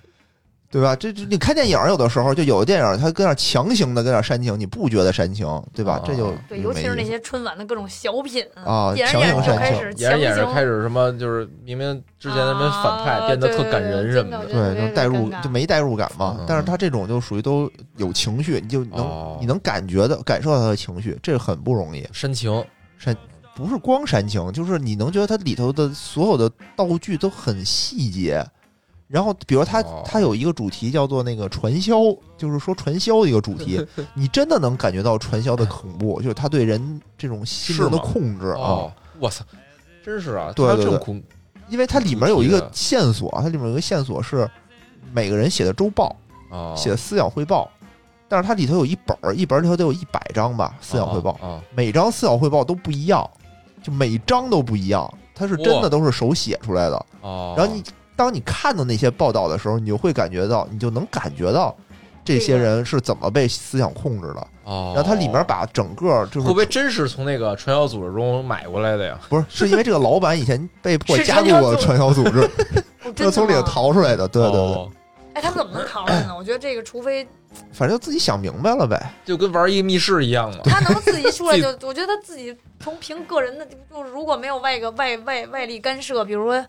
对吧？这这你看电影有的时候就有的电影它跟那强行的跟那煽情，你不觉得煽情，对吧
哦？
这就
对，尤其是那些春晚的各种小品
啊
演着演着就开始
演着演着开始什么，就是明明之前的什么反派
啊
变得特感人什么的
对对
对，
对
能代入就没代入感嘛
嗯。
但是他这种就属于都有情绪，你就能
哦
你能感觉到感受到他的情绪，这很不容易。
煽情煽
不是光煽情，就是你能觉得它里头的所有的道具都很细节。然后，比如它
哦
它有一个主题叫做那个传销，就是说传销的一个主题，你真的能感觉到传销的恐怖，就是他对人这种心灵的控制啊。
哦，我操，真是啊！
对对对因为它里面有一个线索，它里面有一个线索是每个人写的周报，
哦，
写的思想汇报，但是它里头有一本儿，一本儿里头得有一百张吧，思想汇报，
啊，
每张思想汇报都不一样，就每张都不一样，它是真的都是手写出来的。
哦，
然后你当你看到那些报道的时候，你就会感觉到，你就能感觉到这些人是怎么被思想控制的。
哦，
然后它里面把整个就是
会不会真是从那个传销组织中买过来的呀？
不是是因为这个老板以前被迫 加入过传销组织，他 从里头逃出来的。对对对，
哦
哎，他们怎么能逃出来呢？我觉得这个，除非
反正就自己想明白了呗。
就跟玩一个密室一样嘛。
他能自己出来
自
就，我觉得他自己从凭个人的，就是如果没有外个外外外力干涉，比如说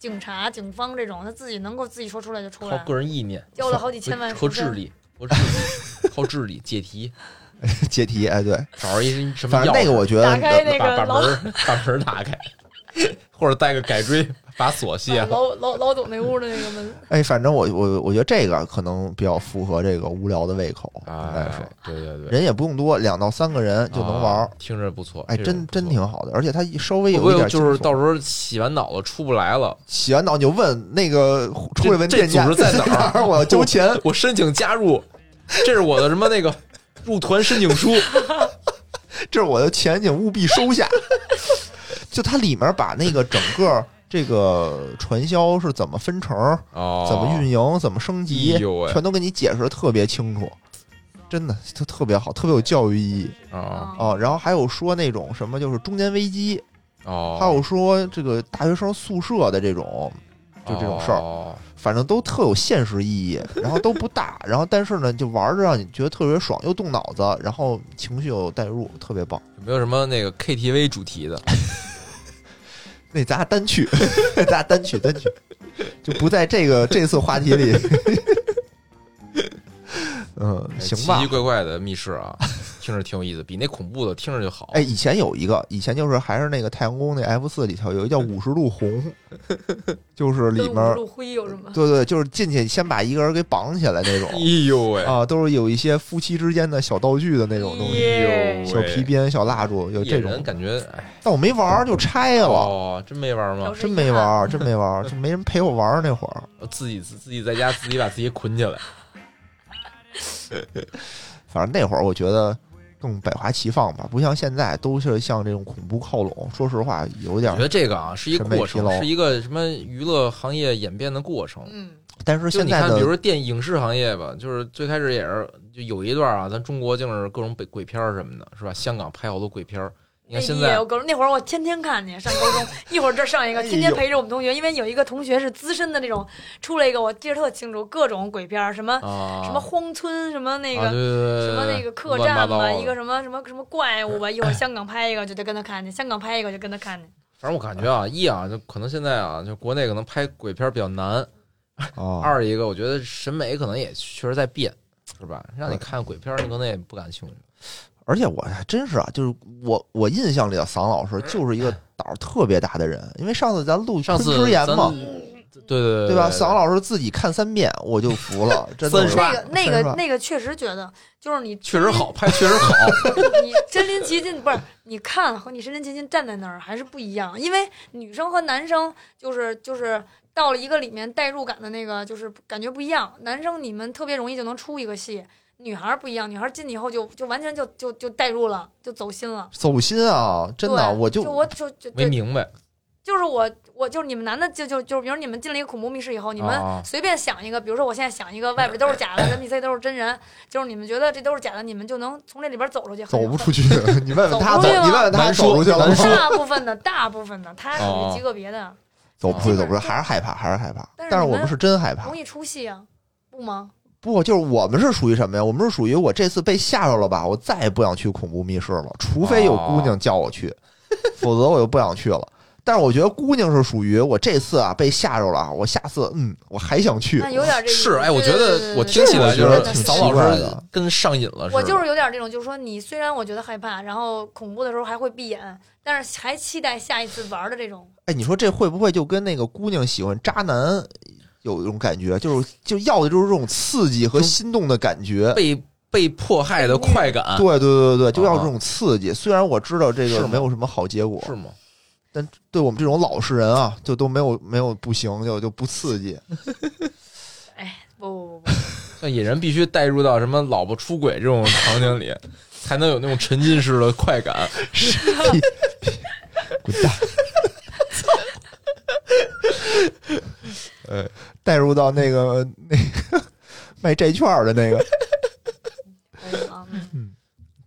警察、警方这种，他自己能够自己说出来就出来靠，
个人意念
交了好几千万靠。
智力，靠智力，靠智力解题，
解题，哎，对，
找着一什么
反正，那个我觉得
打开那
把把门把门打开，或者带个改锥把锁卸了。
老老老董那屋的那个门，
哎，反正我我我觉得这个可能比较符合这个无聊的胃口，应该是
哎，对对对，
人也不用多，两到三个人就能玩
听着不错。
哎，真真挺好的，而且它稍微有一点
就是到时候洗完脑子出不来了？
洗完脑你就问那个出来问
这
店家
组织在哪儿
我要交 钱。
我申请加入，这是我的什么那个入团申请书。
这是我的钱，请务必收下。就它里面把那个整个这个传销是怎么分成、
哦，
怎么运营、怎么升级
哎，
全都给你解释的特别清楚，真的特特别好，特别有教育意义。
啊
哦。然后还有说那种什么就是中年危机，
哦，
还有说这个大学生宿舍的这种就这种事儿，
哦。
反正都特有现实意义，然后都不大，然后但是呢，就玩着让你觉得特别爽，又动脑子，然后情绪又带入，特别棒。
有没有什么那个 KTV 主题的？
那咱俩单去，咱俩单去单去，就不在这个这次话题里。嗯，行吧
奇奇。怪怪的密室啊，听着挺有意思，比那恐怖的听着就好。
哎，以前有一个，以前就是还是那个太阳宫那 F 四里头有一个叫五十度红，就是里面
跟五十度灰有什么？
对对，就是进去先把一个人给绑起来那种
哎呦喂，
啊，都是有一些夫妻之间的小道具的那种东西，
耶
小皮鞭、小蜡烛，有这种。
感觉哎，
但我没玩儿就拆了，
哦，真没玩吗
真没玩，真没玩，就没人陪我玩那会儿。
自己自自己在家自己把自己捆起来。
反正那会儿我觉得更百花齐放吧，不像现在都是像这种恐怖靠拢。说实话，有点儿
我觉。得这个啊是一个过程是一个什么娱乐行业演变的过程。
嗯，
但是
就你看，
现在
比如说电影视行业吧，就是最开始也是就有一段啊，咱中国就是各种鬼鬼片儿什么的，是吧？香港拍好多鬼片儿。你看现在
那也有高中那会儿我天天看去，上高中 一会儿这上一个，天天陪着我们同学，因为有一个同学是资深的那种，出了一个我记得特清楚，各种鬼片儿，什么
啊，
什么荒村，什么那
啊对
个。
对对
什么那个客栈吧，一个什么什么什么怪物吧，一会儿香港拍一个就得跟他看去，香港拍一个就跟他看去。
反正我感觉啊，一啊，就可能现在啊，就国内可能拍鬼片儿比较难。
啊，
二一个，我觉得审美可能也确实在变，是吧？让你看鬼片儿，你可能也不感兴趣。
而且我还真是啊，就是我我印象里的桑老师就是一个胆儿特别大的人，因为上次咱录
上次
昆池岩
咱
嘛，
对对
对吧？桑老师自己看三遍，我就服了，真的是
那个那个那个确实觉得，就是你
确实好，拍确实好。
你身临其境不是你看和你身临其境站在那儿还是不一样，因为女生和男生就是就是到了一个里面代入感的那个就是感觉不一样。男生你们特别容易就能出一个戏，女孩不一样，女孩进去以后就就完全就就就代入了，就走心了。
走心啊！真的，我
就我就就对，
没明白，
就是我我就是你们男的就就就比如你们进了一个恐怖密室以后，你
啊
们随便想一个，比如说我现在想一个外边都是假的，NPC 都是真人，就是你们觉得这都是假的，你们就能从这里边走出去，
走不出去。你问问他走，
走不出去吗
你问问他走出去
大部分的大部分的，他属于极个别的。
走不出去，走不出去，还是害怕，还是害怕。
但是
但是我们是真害怕
容，易出戏啊，不吗？
不就是我们是属于什么呀？我们是属于我这次被吓着了吧，我再也不想去恐怖密室了，除非有姑娘叫我去，否则我就不想去了。但是我觉得姑娘是属于我这次啊被吓着了，我下次嗯我还想去
那。有点这
是哎，我觉得我听起来
觉得挺奇怪
师
的
跟上瘾了似的。
我就是有点这种，就是说你虽然我觉得害怕，然后恐怖的时候还会闭眼，但是还期待下一次玩的这种。
哎，你说这会不会就跟那个姑娘喜欢渣男有一种感觉？就是就要的就是这种刺激和心动的感觉。
被被迫害的快感，
对对对对，就要这种刺激。虽然我知道这个
是
没有什么好结果，
是吗？
但对我们这种老实人啊，就都没有没有不行，就就不刺激。
哎，不不不不，
像野人必须带入到什么老婆出轨这种场景里，才能有那种沉浸式的快感。
滚蛋！呃，带入到那个那个卖债券的那个，
嗯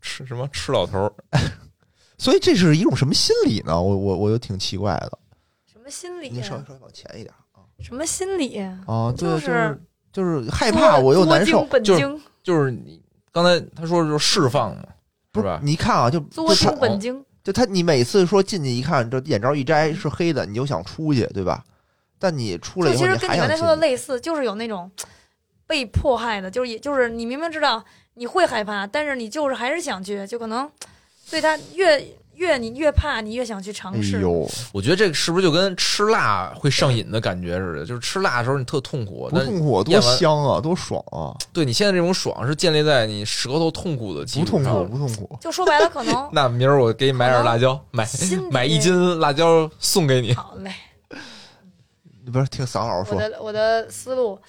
吃什么吃老头儿？
所以这是一种什么心理呢？我我我就挺奇怪的。
什么心理
你稍微
啊？
稍微往前一点啊
什么心理？
啊，对，
就
就是就是害怕，我又难受
就是，就是你刚才他说的就是释放嘛，
不是
是吧？
你看啊，就
作
就他
精本精。
就他，你每次说进去一看，这眼罩一摘是黑的，你就想出去，对吧？但你出来以后，
其实跟你刚才说的。类似，就是有那种 被迫害的，就是也就是你明明知道你会害怕，但是你就是还是想去，就可能 对他越越你越怕，你越想去尝
哎
试。
呦，
我觉得这个是不是就跟吃辣会上瘾的感觉似的？就是吃辣的时候你特痛苦，但
多痛苦，多香啊，多爽啊！
对你现在这种爽是建立在你舌头痛苦的基础上。
不痛苦，不痛苦。
就说白了，可能
那明儿我给你买点辣椒，买买一斤辣椒送给你。
好嘞。
你不是听桑老师说，
我的我的思路，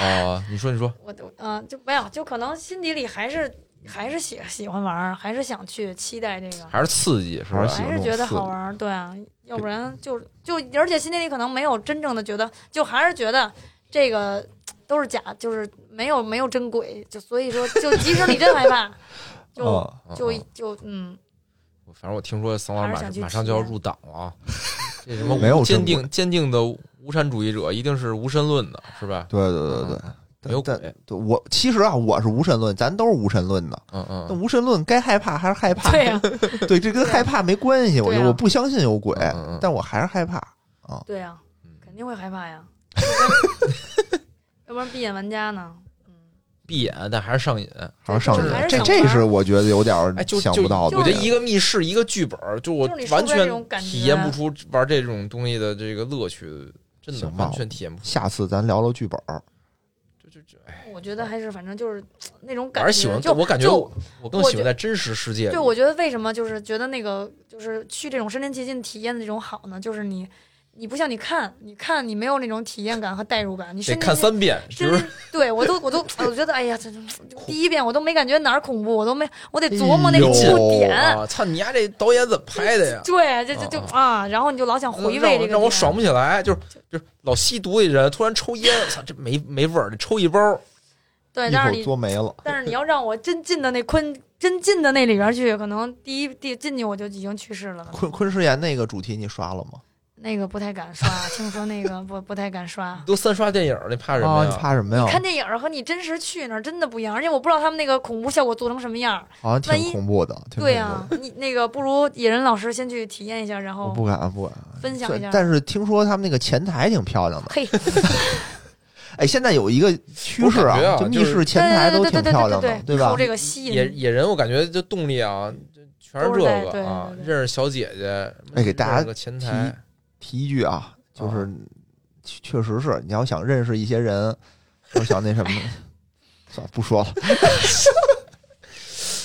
哦，你说你说，
我的嗯、就没有，就可能心底里还是还是喜喜欢玩儿，还是想去期待这个，
还是刺激是吧
还是？
还是觉得好玩儿，对啊，要不然就就而且心底里可能没有真正的觉得，就还是觉得这个都是假，就是没有没有真鬼，就所以说就即使你真害怕，就、
啊，
就
嗯。
就嗯，
反正我听说桑老师马
还是想去
马上就要入党了啊，这什么
没有
坚定坚定的无神主义者一定是无神论的，是吧？
对对对对。但
没有鬼，
对我其实啊，我是无神论，咱都是无神论的。
嗯嗯
那
嗯，
无神论该害怕还是害怕？
对呀、
对，这跟害怕没关系。我我不相信有鬼但我还是害怕啊。
对呀、
嗯
肯定会害怕呀。要不然闭眼玩家呢？嗯，
闭眼但还是上瘾。
还是上瘾这这是我觉得有点想不到的。
我觉得一个密室一个剧本，就我完全体验不出玩这种东西的这个乐趣，真的完全体验不。
下次咱聊聊剧本儿。
就就就哎，
我觉得还是反正就是 那种感觉，
喜欢
就就
我感觉我我更喜欢在真实世界。
对，我觉得为什么就是觉得那个就是去这种身临其境体验的这种好呢？就是你你不像你看，你看你没有那种体验感和代入感，你
得看三遍，就
真
是
对我都我都我觉得哎呀，这这 第一遍我都没感觉哪儿恐怖，我都没我得琢磨那个
哎呦
触点。
啊，操你丫这导演怎么拍的呀？
对，这这就啊，然后你就老想回味这个
让我让我爽不起来，就是就是老吸毒的人突然抽烟，操这没没味儿，得抽一包。
对，
一会儿
但是你
作没了。
但是你要让我真进到那昆真进到那里边去，可能第一第进去我就已经去世了。
昆昆师岩那个主题你刷了吗？
那个不太敢刷，听说那个不不太敢刷。
都三刷电影，你怕什么呀？
怕什么呀？
看电影和你真实去那儿真的不一样，而且我不知道他们那个恐怖效果做成什么样儿。
好像挺恐怖的。
对呀、你那个不如野人老师先去体验一下，然后
不敢不敢。
分享一下。
但是听说他们那个前台挺漂亮的。
嘿，
哎，现在有一个趋势
啊
就密室前台都
对对对对
挺漂亮的
对，
吧
受？这个吸
野
引，
野人，我感觉就动力啊，就全是这个啊，认识小姐姐，
哎给大家
个前台，
提一句啊，就是确实是你要想认识一些人，要想那什么，算了不说了。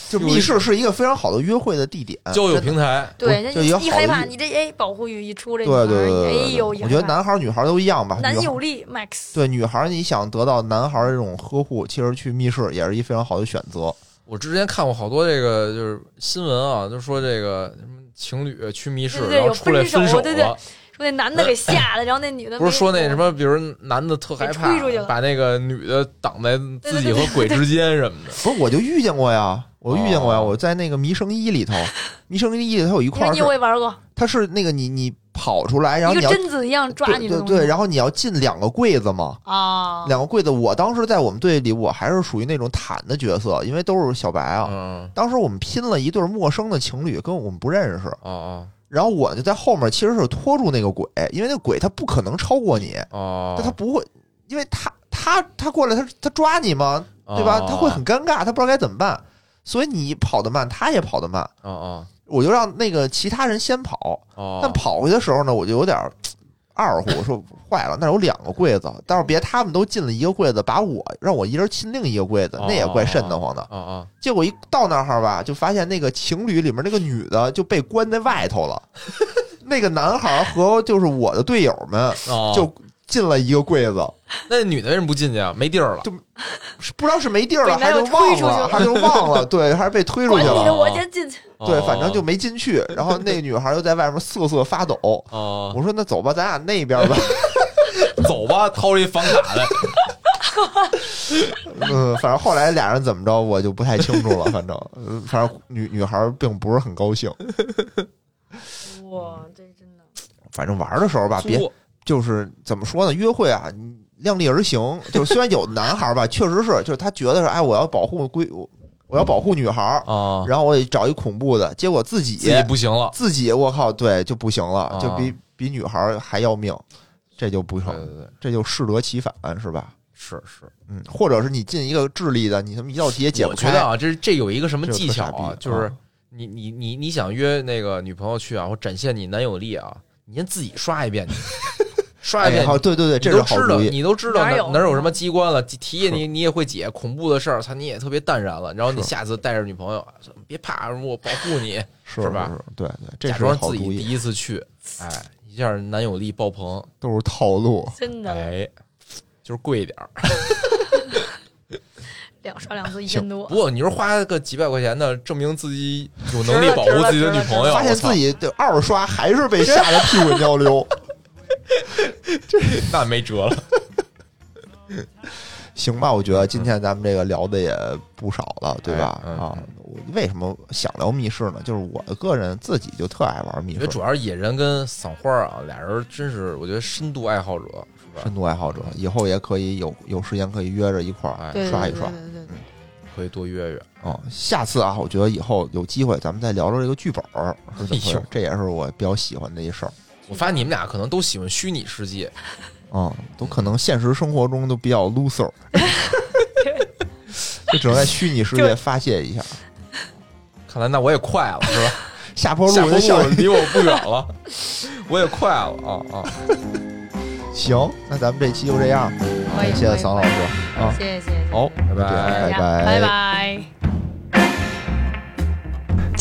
就密室是一个非常好的约会的地点，
交友平台，
对，
就一个好
害怕
的
你这哎保护欲一出，这
对对对对对
哎呦，
对，我觉得男孩儿女孩儿都一样吧。
男友力 max。
对女孩儿，你想得到男孩儿这种呵护，其实去密室也是一非常好的选择。
我之前看过好多这个就是新闻啊，就说这个什么情侣去密室，
对对有
然后出来
分手
了，
说那男的给吓的，然后那女的
不是说那什么，比如男的特害怕把那个女的挡在自己
对对
和鬼之间什么的。
不是，我就遇见过呀，我遇见过呀。
哦
我在那个《迷生一》里头，《迷生一》里头有一块儿是，
我也玩过，
它是那个你你跑出来，然后
贞子一样抓
对对
你的东西
对，然后你要进两个柜子嘛。
啊，
两个柜子，我当时在我们队里，我还是属于那种坦的角色，因为都是小白啊。
嗯
当时我们拼了一对陌生的情侣，跟我们不认识，
哦哦
然后我就在后面，其实是拖住那个鬼，因为那个鬼他不可能超过你，
哦，
但他不会，因为他他他过来，他他抓你嘛，对吧？
哦
他会很尴尬，他不知道该怎么办，所以你跑得慢，他也跑得慢，
哦哦。
我就让那个其他人先跑，
哦，
但跑回去的时候呢，我就有点儿二乎，我说坏了，那有两个柜子，待会儿别他们都进了一个柜子，把我让我一人进另一个柜子，那也怪瘆得慌的。
啊啊
结果一到那儿吧，就发现那个情侣里面那个女的就被关在外头了，那个男孩和就是我的队友们
哦，
就进了一个柜子，
那女的为什么不进去啊？没地儿了。
是不知道是没地儿了，还是忘了，
推出去了
还是忘了，对，还是被推出去了。
我先进去。
对，
哦
反正就没进去。然后那女孩又在外面瑟瑟发抖。
哦，
我说那走吧，咱俩那边吧。
走吧，掏出一房卡来。
嗯，反正后来俩人怎么着，我就不太清楚了。反正，呃反正女女孩并不是很高兴。
哇，这真的
反正玩的时候吧，别
作
就是怎么说呢？约会啊，你量力而行。就是虽然有的男孩吧，确实是，就是他觉得是，哎，我要保护闺，我要保护女孩，
啊，
然后我得找一恐怖的，结果自己
自己不行了。
自己我靠，对就不行了，
啊
就比比女孩还要命，这就不成，
对对对，
这就适得其反，是吧？
是是。
嗯，或者是你进一个智力的，你他妈一道题也解不开。
我觉得啊，这这有一个什么技巧啊就是你你你你想约那个女朋友去啊，或展现你男友力啊，你先自己刷一遍去，刷一遍
哎，好，对对对，
你
这
都知道，
是好主意。
你都知道
哪有
哪哪有什么机关了，题也你你也会解，恐怖的事儿，操你也特别淡然了。然后你下次带着女朋友，别怕，我保护你，
是
是吧
是对对，这
假
是好主
装自己第，一次去，哎，一下男友力爆棚，
都是套路。
真的
哎，就是贵一点儿。
两刷两次一千多
不，过你说花个几百块钱的，证明自己有能力保护自己的女朋友，
发现自己的二刷还是被吓得屁滚尿流。
那没辙了。
行吧，我觉得今天咱们这个聊的也不少了，对吧？
哎嗯
啊，我为什么想聊密室呢？就是我个人自己就特爱玩密室
因为，主要是野人跟赏花啊，俩人真是我觉得深度爱好者，是吧？
深度爱好者，以后也可以有有时间可以约着一块儿
哎，
对
刷一刷。
对对对对对
可以多约约。
哦，下次啊，我觉得以后有机会咱们再聊聊这个剧本儿是怎么回
哎呦，
事这也是我比较喜欢的一事儿。
我发现你们俩可能都喜欢虚拟世界，
嗯，都可能现实生活中都比较 loser，就只能在虚拟世界发泄一下。
看来那我也快了，是吧？
下坡
下坡
路就小
路离我不远了，我也快了啊啊！
行，那咱们这期就这样，感谢桑老师啊。
谢谢谢谢，
好，
拜拜
拜拜
拜拜。